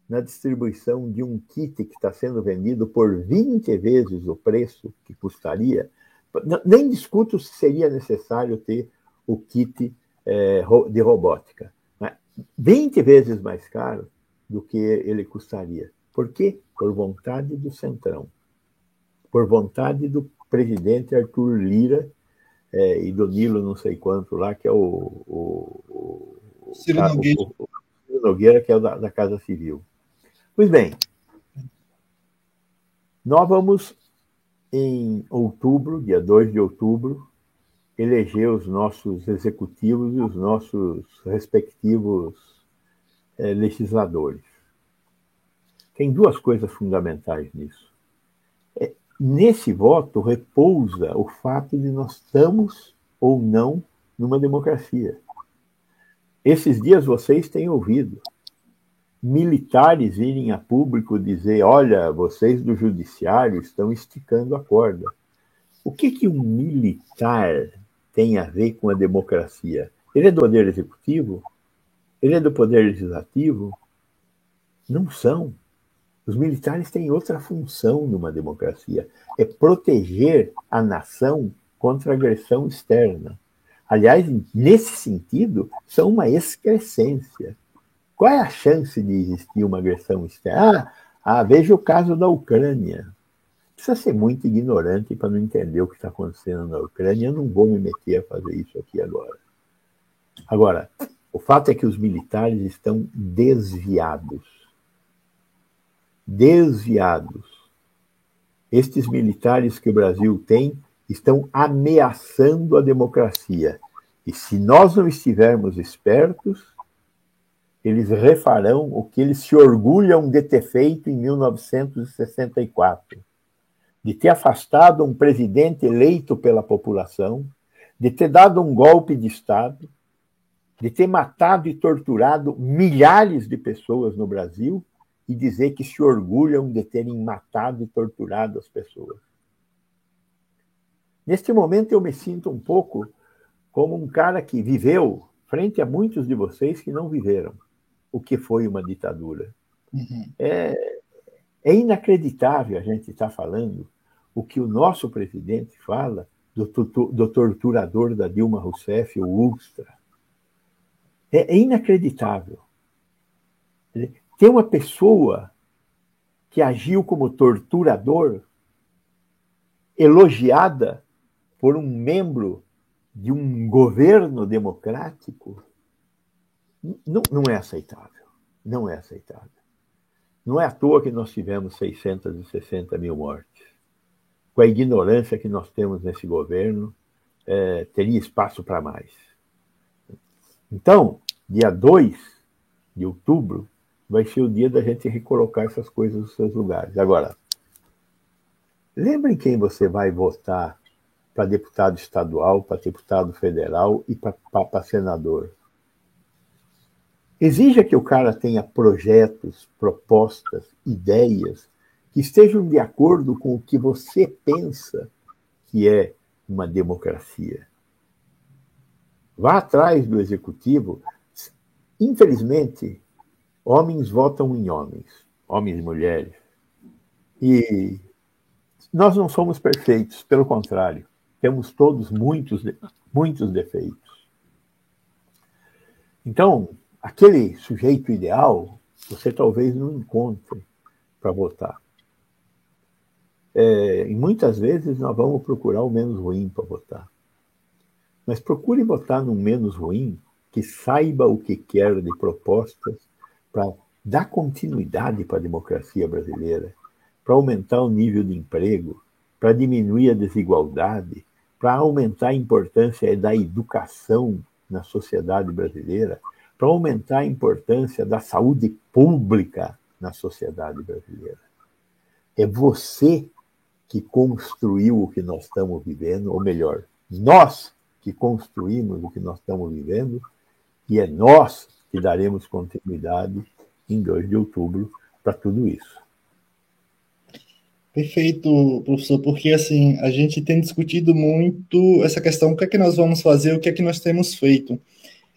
na distribuição de um kit que está sendo vendido por 20 vezes o preço que custaria. Nem discuto se seria necessário ter o kit é, de robótica. 20 vezes mais caro do que ele custaria. Por quê? Por vontade do Centrão. Por vontade do presidente Arthur Lira, é, e do Nilo não sei quanto lá, que é o, o, o, Ciro, Nogueira. O, Ciro Nogueira, que é o da, da Casa Civil. Pois bem, nós vamos, em outubro, dia 2 de outubro, eleger os nossos executivos e os nossos respectivos é, legisladores. Tem duas coisas fundamentais nisso nesse voto repousa o fato de nós estamos ou não numa democracia. Esses dias vocês têm ouvido militares irem a público dizer: olha, vocês do judiciário estão esticando a corda. O que, que um militar tem a ver com a democracia? Ele é do poder executivo? Ele é do poder legislativo? Não são. Os militares têm outra função numa democracia: é proteger a nação contra agressão externa. Aliás, nesse sentido, são uma excrescência. Qual é a chance de existir uma agressão externa? Ah, ah veja o caso da Ucrânia. Precisa ser muito ignorante para não entender o que está acontecendo na Ucrânia. Eu não vou me meter a fazer isso aqui agora. Agora, o fato é que os militares estão desviados desviados. Estes militares que o Brasil tem estão ameaçando a democracia. E se nós não estivermos espertos, eles refarão o que eles se orgulham de ter feito em 1964 de ter afastado um presidente eleito pela população, de ter dado um golpe de Estado, de ter matado e torturado milhares de pessoas no Brasil e dizer que se orgulham de terem matado e torturado as pessoas. Neste momento eu me sinto um pouco como um cara que viveu frente a muitos de vocês que não viveram o que foi uma ditadura. Uhum. É, É inacreditável a gente estar tá falando o que o nosso presidente fala do, do torturador da Dilma Rousseff, o Ulstra. É, é inacreditável. Tem uma pessoa que agiu como torturador, elogiada por um membro de um governo democrático, não, não é aceitável. Não é aceitável. Não é à toa que nós tivemos 660 mil mortes. Com a ignorância que nós temos nesse governo, é, teria espaço para mais. Então, dia 2 de outubro, vai ser o dia da gente recolocar essas coisas nos seus lugares. Agora, lembrem quem você vai votar para deputado estadual, para deputado federal e para senador. Exija que o cara tenha projetos, propostas, ideias que estejam de acordo com o que você pensa que é uma democracia. Vá atrás do executivo. Infelizmente, Homens votam em homens, homens e mulheres. E nós não somos perfeitos, pelo contrário, temos todos muitos, muitos defeitos. Então, aquele sujeito ideal, você talvez não encontre para votar. É, e muitas vezes nós vamos procurar o menos ruim para votar. Mas procure votar no menos ruim que saiba o que quer de propostas para dar continuidade para a democracia brasileira, para aumentar o nível de emprego, para diminuir a desigualdade, para aumentar a importância da educação na sociedade brasileira, para aumentar a importância da saúde pública na sociedade brasileira. É você que construiu o que nós estamos vivendo, ou melhor, nós que construímos o que nós estamos vivendo, e é nós que daremos continuidade em 2 de outubro para tudo isso. Perfeito, professor, porque assim, a gente tem discutido muito essa questão, o que é que nós vamos fazer, o que é que nós temos feito.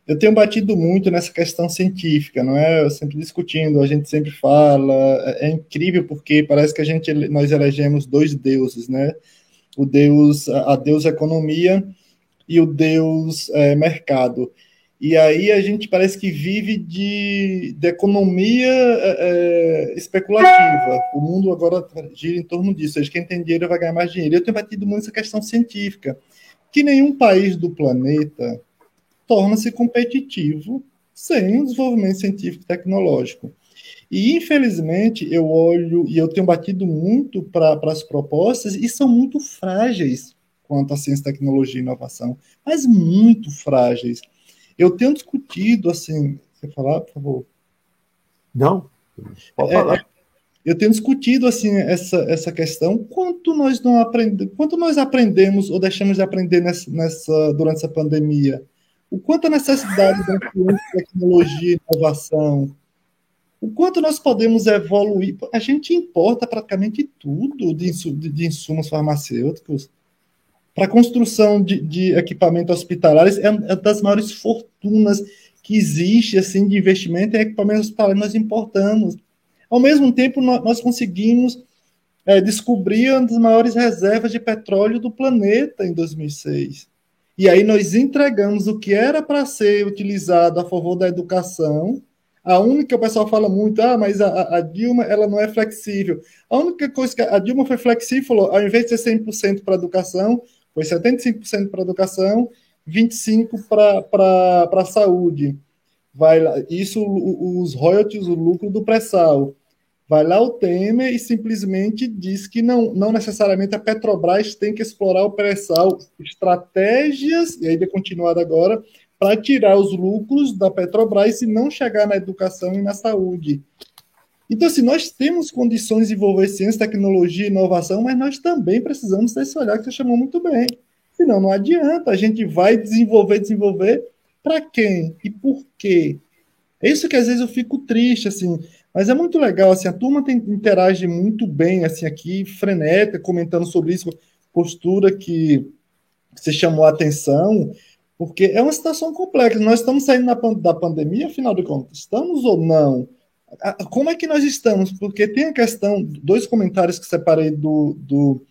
Eu tenho batido muito nessa questão científica, não é? Eu sempre discutindo, a gente sempre fala, é, é incrível porque parece que a gente nós elegemos dois deuses, né? O deus, a deus economia e o deus é, mercado. E aí a gente parece que vive de, de economia é, é, especulativa. O mundo agora gira em torno disso. Seja, quem tem dinheiro vai ganhar mais dinheiro. Eu tenho batido muito essa questão científica, que nenhum país do planeta torna-se competitivo sem o desenvolvimento científico e tecnológico. E, infelizmente, eu olho e eu tenho batido muito para as propostas e são muito frágeis quanto à ciência, tecnologia e inovação, mas muito frágeis. Eu tenho discutido, assim, você falar, por favor? Não, pode é, falar. É, eu tenho discutido assim essa, essa questão quanto nós não aprendemos quanto nós aprendemos ou deixamos de aprender nessa, nessa durante essa pandemia o quanto a necessidade da tecnologia e inovação o quanto nós podemos evoluir a gente importa praticamente tudo de, insumos farmacêuticos para a construção de, de equipamentos hospitalares é uma das maiores fortunas que existe assim de investimento em equipamentos hospitalares nós importamos. Ao mesmo tempo, nós, nós conseguimos é, descobrir uma das maiores reservas de petróleo do planeta em 2006. E aí nós entregamos o que era para ser utilizado a favor da educação. A única o pessoal fala muito, ah, mas a, a, Dilma ela não é flexível. A única coisa que a Dilma foi flexível, falou, ao invés de ser 100% para educação, foi 75% para educação, 25% para a saúde. Vai lá, isso, os royalties, o lucro do pré-sal. Vai lá o Temer e simplesmente diz que não, não necessariamente a Petrobras tem que explorar o pré-sal, estratégias, e aí vai continuar agora, para tirar os lucros da Petrobras e não chegar na educação e na saúde. Então, assim, nós temos condições de envolver ciência, tecnologia e inovação, mas nós também precisamos desse olhar que você chamou muito bem. Senão, não adianta. A gente vai desenvolver, desenvolver para quem e por quê? É isso que às vezes eu fico triste, assim. Mas é muito legal, assim, a turma tem, interage muito bem, assim, aqui, frenética, comentando sobre isso, postura que você chamou a atenção, porque é uma situação complexa. Nós estamos saindo da pandemia, afinal de contas, estamos ou não? como é que nós estamos? Porque tem a questão, dois comentários que separei do, do,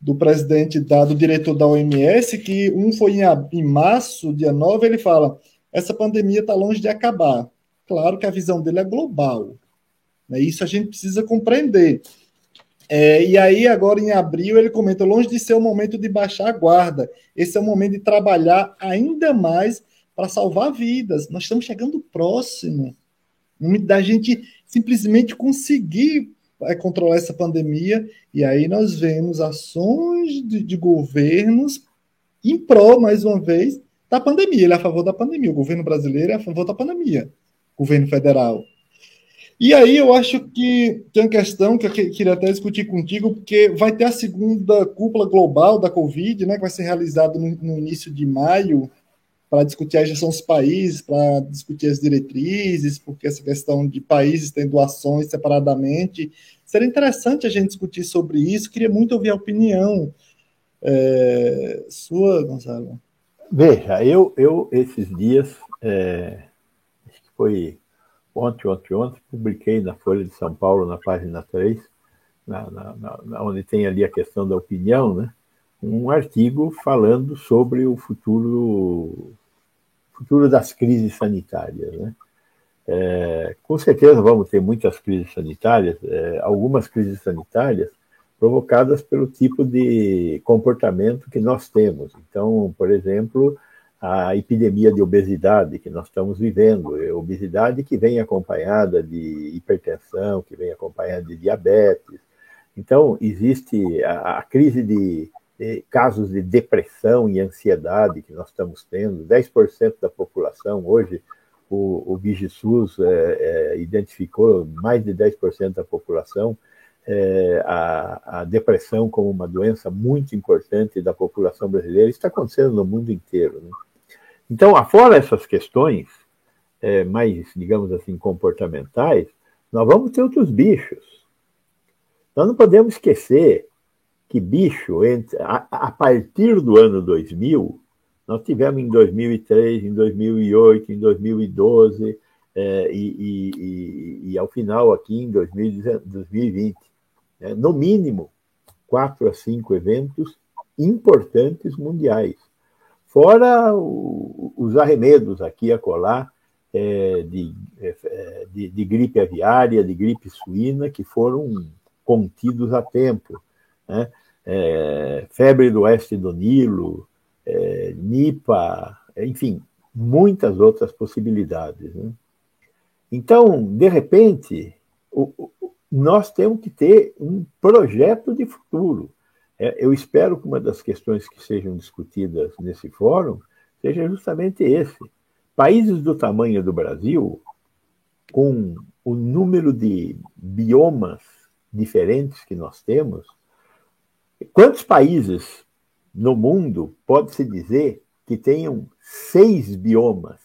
do presidente, da, do diretor da OMS, que um foi em, em março, dia 9, ele fala: essa pandemia está longe de acabar. Claro que a visão dele é global. Né? Isso a gente precisa compreender. É, e aí, agora em abril, ele comenta: longe de ser o momento de baixar a guarda, esse é o momento de trabalhar ainda mais para salvar vidas. Nós estamos chegando próximo da gente simplesmente conseguir é, controlar essa pandemia, e aí nós vemos ações de, de governos em prol, mais uma vez, da pandemia. Ele é a favor da pandemia. O governo brasileiro é a favor da pandemia, o governo federal. E aí eu acho que tem uma questão que eu queria até discutir contigo, porque vai ter a segunda cúpula global da Covid, né, que vai ser realizada no, no início de maio, para discutir a gestão dos países, para discutir as diretrizes, porque essa questão de países tendo ações separadamente. Seria interessante a gente discutir sobre isso. Queria muito ouvir a opinião é, sua, Gonzalo. Veja, eu, eu esses dias, é, acho que foi ontem, ontem, ontem, publiquei na Folha de São Paulo, na página 3, na, na, na, onde tem ali a questão da opinião, né? um artigo falando sobre o futuro, futuro das crises sanitárias. Né? É, com certeza vamos ter muitas crises sanitárias, é, algumas crises sanitárias provocadas pelo tipo de comportamento que nós temos. Então, por exemplo, a epidemia de obesidade que nós estamos vivendo, é obesidade que vem acompanhada de hipertensão, que vem acompanhada de diabetes. Então, existe a, a crise de casos de depressão e ansiedade que nós estamos tendo, 10% da população hoje, o, o VigiSUS é, é, identificou mais de 10% da população é, a, a, depressão como uma doença muito importante da população brasileira. Isso está acontecendo no mundo inteiro. Né? Então, afora essas questões é, mais, digamos assim, comportamentais, nós vamos ter outros bichos. Nós não podemos esquecer que bicho, entre, a, a, partir do ano 2000, nós tivemos em 2003, em 2008, em 2012 é, e, e, e, e, ao final aqui em 2020. Né? No mínimo, quatro a cinco eventos importantes mundiais. Fora o, os arremedos aqui a colar é, de, é, de, de gripe aviária, de gripe suína, que foram contidos a tempo né? É, febre do oeste do Nilo, é, Nipa, enfim, muitas outras possibilidades. Né? Então, de repente, o, o, nós temos que ter um projeto de futuro. É, eu espero que uma das questões que sejam discutidas nesse fórum seja justamente esse. Países do tamanho do Brasil, com o número de biomas diferentes que nós temos, Quantos países no mundo pode-se dizer que tenham seis biomas?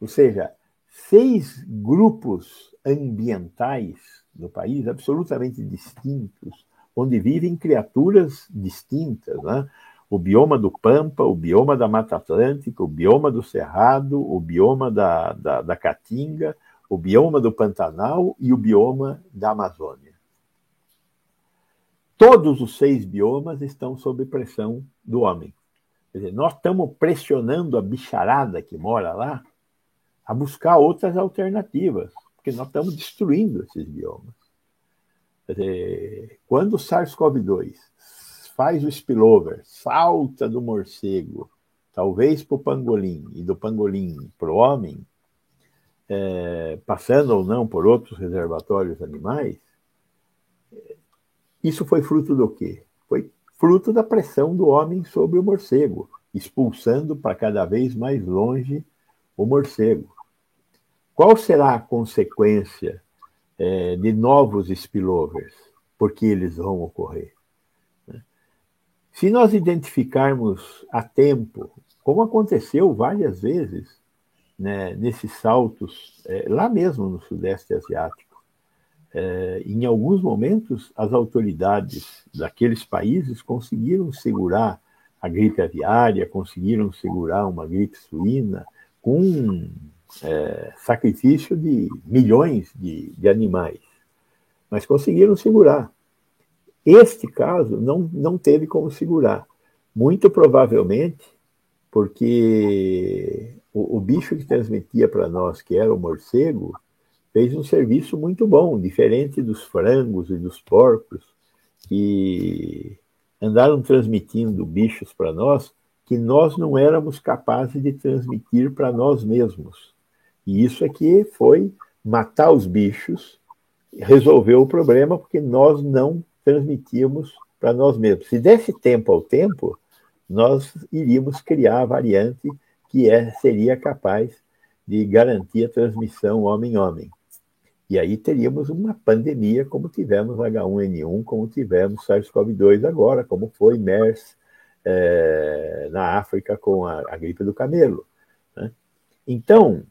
Ou seja, seis grupos ambientais no país absolutamente distintos, onde vivem criaturas distintas, né? O bioma do Pampa, o bioma da Mata Atlântica, o bioma do Cerrado, o bioma da, da, da Caatinga, o bioma do Pantanal e o bioma da Amazônia. Todos os seis biomas estão sob pressão do homem. Quer dizer, nós estamos pressionando a bicharada que mora lá a buscar outras alternativas, porque nós estamos destruindo esses biomas. Quando o SARS-CoV-2 faz o spillover, salta do morcego, talvez para o pangolim, e do pangolim para o homem, é, passando ou não por outros reservatórios animais, isso foi fruto do quê? Foi fruto da pressão do homem sobre o morcego, expulsando para cada vez mais longe o morcego. Qual será a consequência é, de novos spillovers? Porque eles vão ocorrer. Né? Se nós identificarmos a tempo, como aconteceu várias vezes né, nesses saltos, é, lá mesmo no Sudeste Asiático, é, em alguns momentos, as autoridades daqueles países conseguiram segurar a gripe aviária, conseguiram segurar uma gripe suína com é, sacrifício de milhões de, de animais, mas conseguiram segurar. Este caso não, não teve como segurar. Muito provavelmente porque o, o bicho que transmitia para nós, que era o morcego, fez um serviço muito bom, diferente dos frangos e dos porcos, que andaram transmitindo bichos para nós que nós não éramos capazes de transmitir para nós mesmos. E isso aqui foi matar os bichos, resolveu o problema, porque nós não transmitíamos para nós mesmos. Se desse tempo ao tempo, nós iríamos criar a variante que é, seria capaz de garantir a transmissão homem-homem. E aí teríamos uma pandemia, como tivemos H1N1, como tivemos SARS-CoV-2 agora, como foi MERS é, na África com a, a gripe do camelo. Né? Então,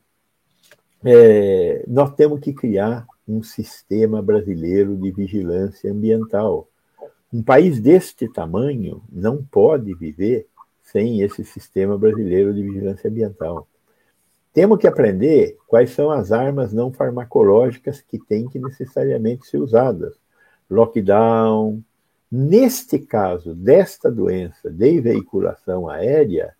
é, nós temos que criar um sistema brasileiro de vigilância ambiental. Um país deste tamanho não pode viver sem esse sistema brasileiro de vigilância ambiental. Temos que aprender quais são as armas não farmacológicas que têm que necessariamente ser usadas. Lockdown. Neste caso, desta doença de veiculação aérea,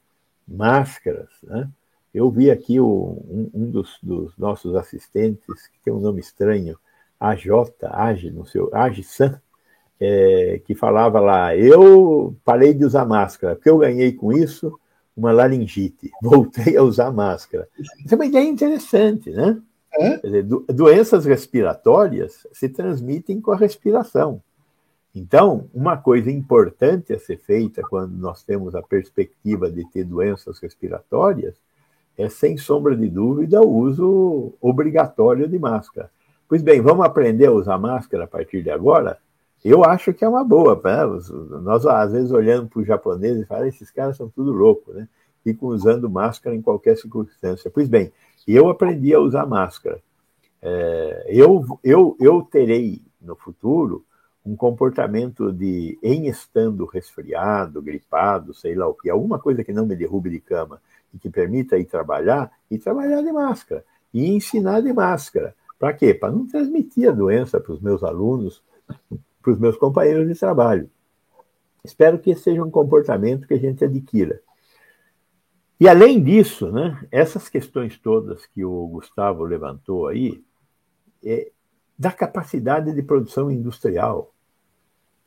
máscaras. Né? Eu vi aqui o, um, um dos, dos, nossos assistentes, que tem um nome estranho, AJ, AG, no seu, AG San, é, que falava lá, eu parei de usar máscara, porque eu ganhei com isso uma laringite, voltei a usar máscara. Isso é uma ideia interessante, né? É? Dizer, do, doenças respiratórias se transmitem com a respiração. Então, uma coisa importante a ser feita quando nós temos a perspectiva de ter doenças respiratórias é, sem sombra de dúvida, o uso obrigatório de máscara. Pois bem, vamos aprender a usar máscara a partir de agora? Eu acho que é uma boa. Né? Nós, às vezes, olhando para os japoneses e falamos, esses caras são tudo loucos, né? Ficam usando máscara em qualquer circunstância. Pois bem, eu aprendi a usar máscara. É, eu, eu, eu terei no futuro um comportamento de, em estando resfriado, gripado, sei lá o que, alguma coisa que não me derrube de cama e que permita ir trabalhar, e trabalhar de máscara, e ensinar de máscara. Para quê? Para não transmitir a doença para os meus alunos, para os meus companheiros de trabalho. Espero que esse seja um comportamento que a gente adquira. E além disso, né, essas questões todas que o Gustavo levantou aí, é, da capacidade de produção industrial,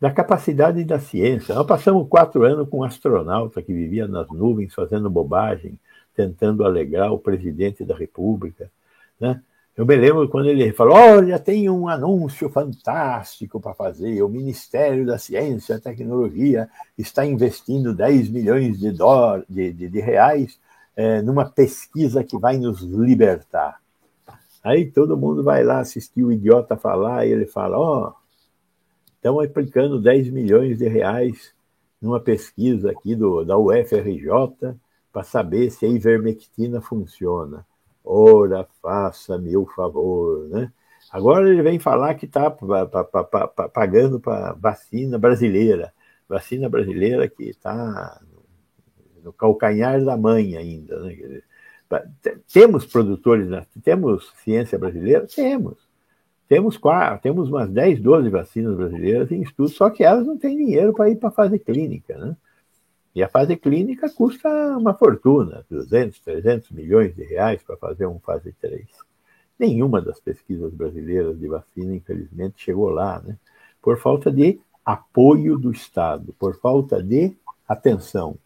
da capacidade da ciência. Nós passamos quatro anos com um astronauta que vivia nas nuvens fazendo bobagem, tentando alegrar o presidente da República. Né? Eu me lembro quando ele falou: Olha, tem um anúncio fantástico para fazer. O Ministério da Ciência e Tecnologia está investindo 10 milhões de, de, de, de reais é, numa pesquisa que vai nos libertar. Aí todo mundo vai lá assistir o idiota falar e ele fala: Ó, oh, estão aplicando 10 milhões de reais numa pesquisa aqui do, da UFRJ para saber se a ivermectina funciona. Ora, faça-me o favor, né? Agora ele vem falar que está pagando para vacina brasileira. Vacina brasileira que está no calcanhar da mãe ainda. Né? Temos produtores, temos ciência brasileira? Temos. Temos, quatro, temos umas 10, 12 vacinas brasileiras em estudo, só que elas não têm dinheiro para ir para a fase clínica. Né? E a fase clínica custa uma fortuna, 200, 300 milhões de reais para fazer um fase 3. Nenhuma das pesquisas brasileiras de vacina, infelizmente, chegou lá, né? por falta de apoio do Estado, por falta de, atenção,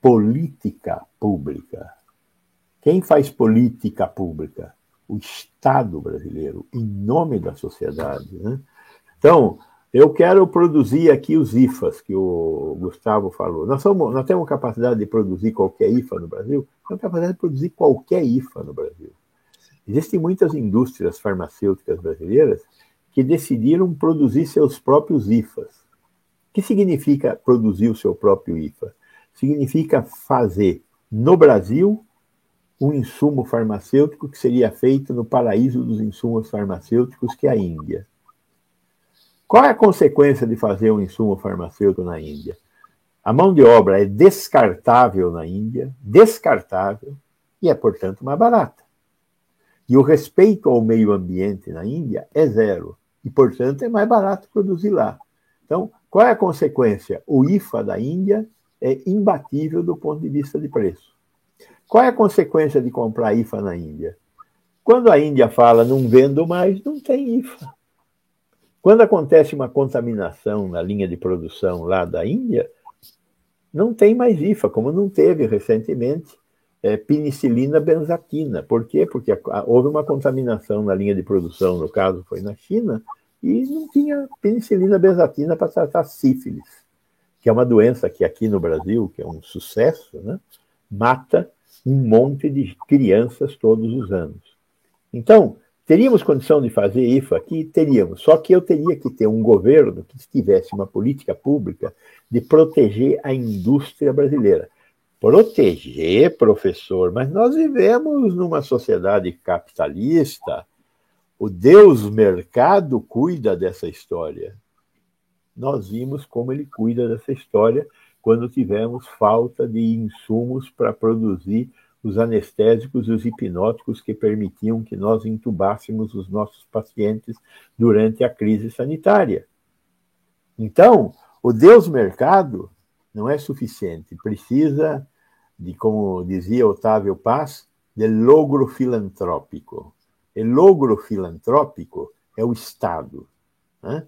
política pública. Quem faz política pública? O Estado brasileiro, em nome da sociedade. Né? Então, eu quero produzir aqui os IFAs que o Gustavo falou. Nós, somos, nós temos capacidade de produzir qualquer IFA no Brasil? Temos capacidade de produzir qualquer IFA no Brasil. Existem muitas indústrias farmacêuticas brasileiras que decidiram produzir seus próprios IFAs. O que significa produzir o seu próprio IFA? Significa fazer no Brasil um insumo farmacêutico que seria feito no paraíso dos insumos farmacêuticos, que é a Índia. Qual é a consequência de fazer um insumo farmacêutico na Índia? A mão de obra é descartável na Índia, descartável, e é, portanto, mais barata. E o respeito ao meio ambiente na Índia é zero. E, portanto, é mais barato produzir lá. Então, qual é a consequência? O IFA da Índia é imbatível do ponto de vista de preço. Qual é a consequência de comprar IFA na Índia? Quando a Índia fala não vendo mais, não tem IFA. Quando acontece uma contaminação na linha de produção lá da Índia, não tem mais IFA, como não teve recentemente é, penicilina benzatina. Por quê? Porque houve uma contaminação na linha de produção, no caso foi na China, e não tinha penicilina benzatina para tratar sífilis, que é uma doença que aqui no Brasil, que é um sucesso, né, mata um monte de crianças todos os anos. Então, teríamos condição de fazer IFA aqui? Teríamos, só que eu teria que ter um governo que tivesse uma política pública de proteger a indústria brasileira. Proteger, professor, mas nós vivemos numa sociedade capitalista. O Deus mercado cuida dessa história. Nós vimos como ele cuida dessa história quando tivemos falta de insumos para produzir os anestésicos e os hipnóticos que permitiam que nós intubássemos os nossos pacientes durante a crise sanitária. Então, o Deus mercado não é suficiente, precisa de, como dizia Otávio Paz, de logro filantrópico. E logro filantrópico é o Estado. Né?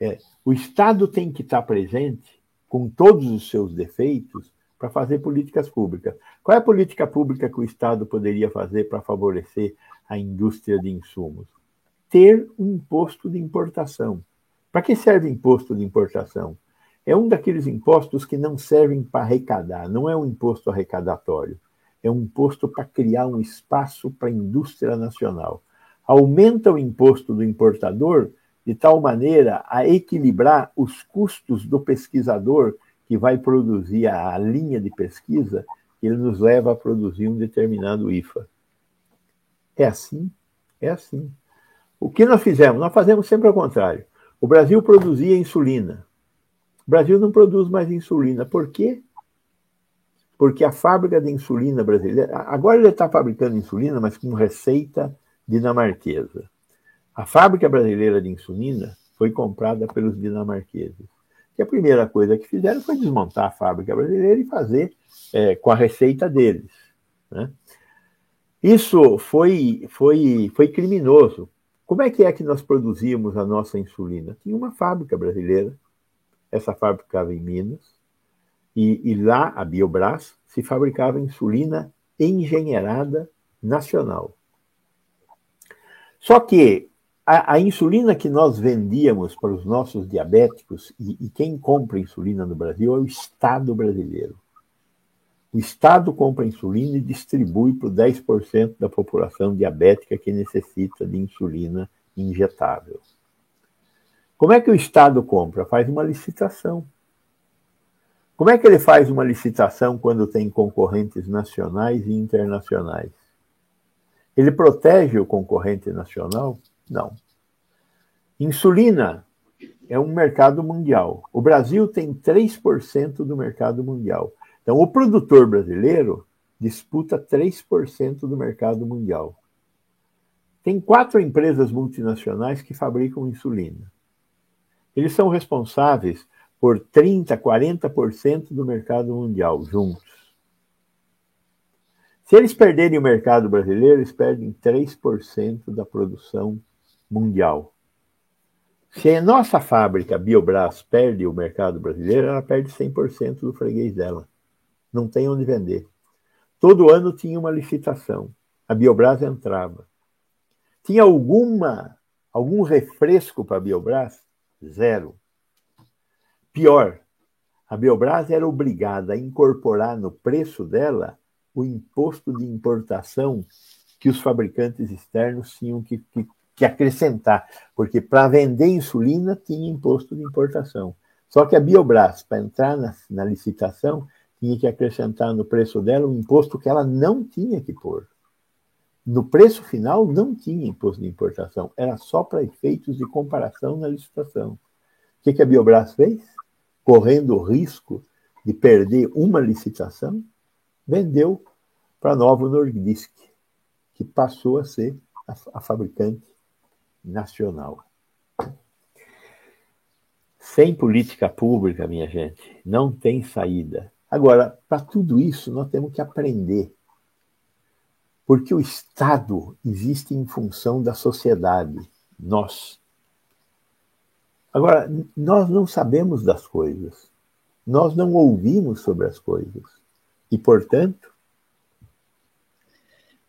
É, o Estado tem que estar presente com todos os seus defeitos, para fazer políticas públicas. Qual é a política pública que o Estado poderia fazer para favorecer a indústria de insumos? Ter um imposto de importação. Para que serve imposto de importação? É um daqueles impostos que não servem para arrecadar, não é um imposto arrecadatório. É um imposto para criar um espaço para a indústria nacional. Aumenta o imposto do importador, de tal maneira a equilibrar os custos do pesquisador que vai produzir a, linha de pesquisa, ele nos leva a produzir um determinado IFA. É assim? É assim. O que nós fizemos? Nós fazemos sempre ao contrário. O Brasil produzia insulina. O Brasil não produz mais insulina. Por quê? Porque a fábrica de insulina brasileira. Agora ele está fabricando insulina, mas com receita dinamarquesa. A fábrica brasileira de insulina foi comprada pelos dinamarqueses. E a primeira coisa que fizeram foi desmontar a fábrica brasileira e fazer é, com a receita deles. Né? Isso foi, foi, foi criminoso. Como é que é que nós produzíamos a nossa insulina? Tinha uma fábrica brasileira, essa fábrica ficava em Minas, e, e lá, a Biobras, se fabricava insulina engenheirada nacional. Só que a, a, insulina que nós vendíamos para os nossos diabéticos, e, e quem compra insulina no Brasil é o Estado brasileiro. O Estado compra insulina e distribui para 10% da população diabética que necessita de insulina injetável. Como é que o Estado compra? Faz uma licitação. Como é que ele faz uma licitação quando tem concorrentes nacionais e internacionais? Ele protege o concorrente nacional não. Insulina é um mercado mundial. O Brasil tem 3% do mercado mundial. Então, o produtor brasileiro disputa 3% do mercado mundial. Tem quatro empresas multinacionais que fabricam insulina. Eles são responsáveis por 30%, 40% do mercado mundial juntos. Se eles perderem o mercado brasileiro, eles perdem 3% da produção mundial. Se a nossa fábrica Biobras perde o mercado brasileiro, ela perde 100% do freguês dela. Não tem onde vender. Todo ano tinha uma licitação. A Biobras entrava. Tinha alguma algum refresco para a Biobras? Zero. Pior, a Biobras era obrigada a incorporar no preço dela o imposto de importação que os fabricantes externos tinham que, que que acrescentar, porque para vender insulina tinha imposto de importação. Só que a Biobras, para entrar na, na, licitação, tinha que acrescentar no preço dela um imposto que ela não tinha que pôr. No preço final não tinha imposto de importação, era só para efeitos de comparação na licitação. O que, que a Biobras fez? Correndo o risco de perder uma licitação, vendeu para a Novo Nordisk, que passou a ser a, a fabricante nacional. Sem política pública, minha gente, não tem saída. Agora, para tudo isso, nós temos que aprender. Porque o Estado existe em função da sociedade, nós. Agora, nós não sabemos das coisas. Nós não ouvimos sobre as coisas. E, portanto,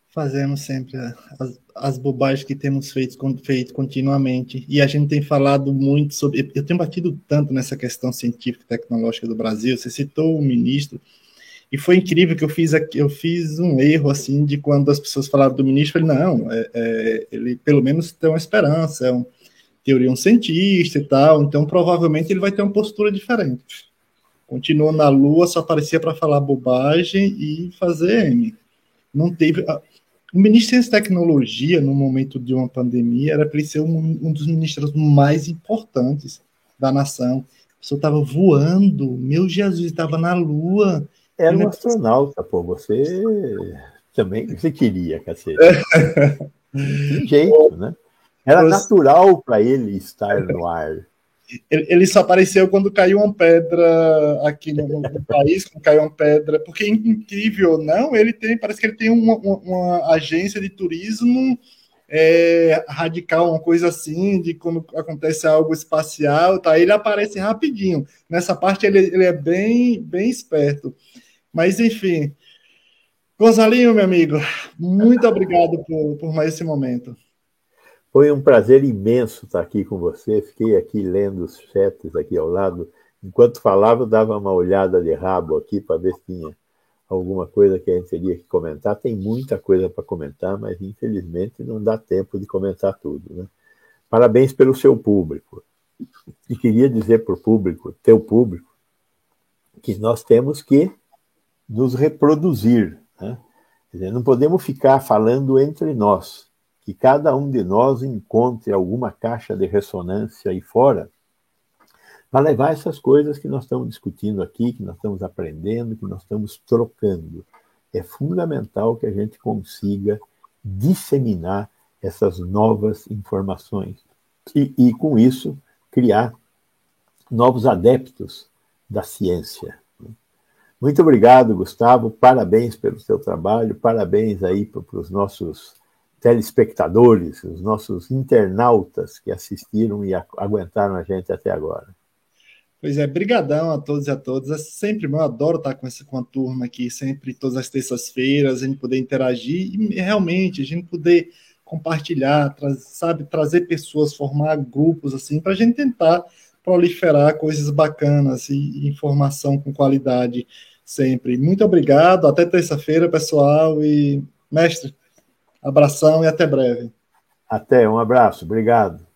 fazemos sempre as, as bobagens que temos feito, feito continuamente. E a gente tem falado muito sobre. Eu tenho batido tanto nessa questão científica e tecnológica do Brasil. Você citou o ministro. E foi incrível que eu fiz eu fiz um erro assim de quando as pessoas falaram do ministro, ele não, é, é, ele pelo menos tem uma esperança, é um teoria um cientista e tal, então provavelmente ele vai ter uma postura diferente. Continuou na Lua, só aparecia para falar bobagem e fazer M. Não teve. O ministro de Tecnologia, no momento de uma pandemia, era para ele ser um, um, dos ministros mais importantes da nação. A pessoa estava voando, meu Jesus, estava na Lua. Era um astronauta, pô, você também você queria, cacete. De jeito, né? Era natural para ele estar no ar ele só apareceu quando caiu uma pedra aqui no, no país, quando caiu uma pedra, porque incrível não, ele tem, parece que ele tem uma, uma, uma agência de turismo é, radical, uma coisa assim, de quando acontece algo espacial, tá? Ele aparece rapidinho. Nessa parte ele, ele é bem, bem esperto. Mas enfim, Gonzalinho, meu amigo, muito obrigado por, por mais esse momento. Foi um prazer imenso estar aqui com você. Fiquei aqui lendo os chats aqui ao lado. Enquanto falava, eu dava uma olhada de rabo aqui para ver se tinha alguma coisa que a gente teria que comentar. Tem muita coisa para comentar, mas infelizmente não dá tempo de comentar tudo. Né? Parabéns pelo seu público. E queria dizer para o público, teu público, que nós temos que nos reproduzir. Né? Dizer, não podemos ficar falando entre nós que cada um de nós encontre alguma caixa de ressonância aí fora para levar essas coisas que nós estamos discutindo aqui, que nós estamos aprendendo, que nós estamos trocando. É fundamental que a gente consiga disseminar essas novas informações e, e com isso, criar novos adeptos da ciência. Muito obrigado, Gustavo. Parabéns pelo seu trabalho, parabéns aí para os nossos telespectadores, os nossos internautas que assistiram e aguentaram a gente até agora. Pois é, brigadão a todos e a todas. É sempre, eu adoro estar com, essa, com a turma aqui, sempre todas as terças-feiras, a gente poder interagir e realmente a gente poder compartilhar, tra sabe, trazer pessoas, formar grupos assim, para a gente tentar proliferar coisas bacanas e informação com qualidade sempre. Muito obrigado, até terça-feira, pessoal, e mestre, Abração e até breve. Até, um abraço, obrigado.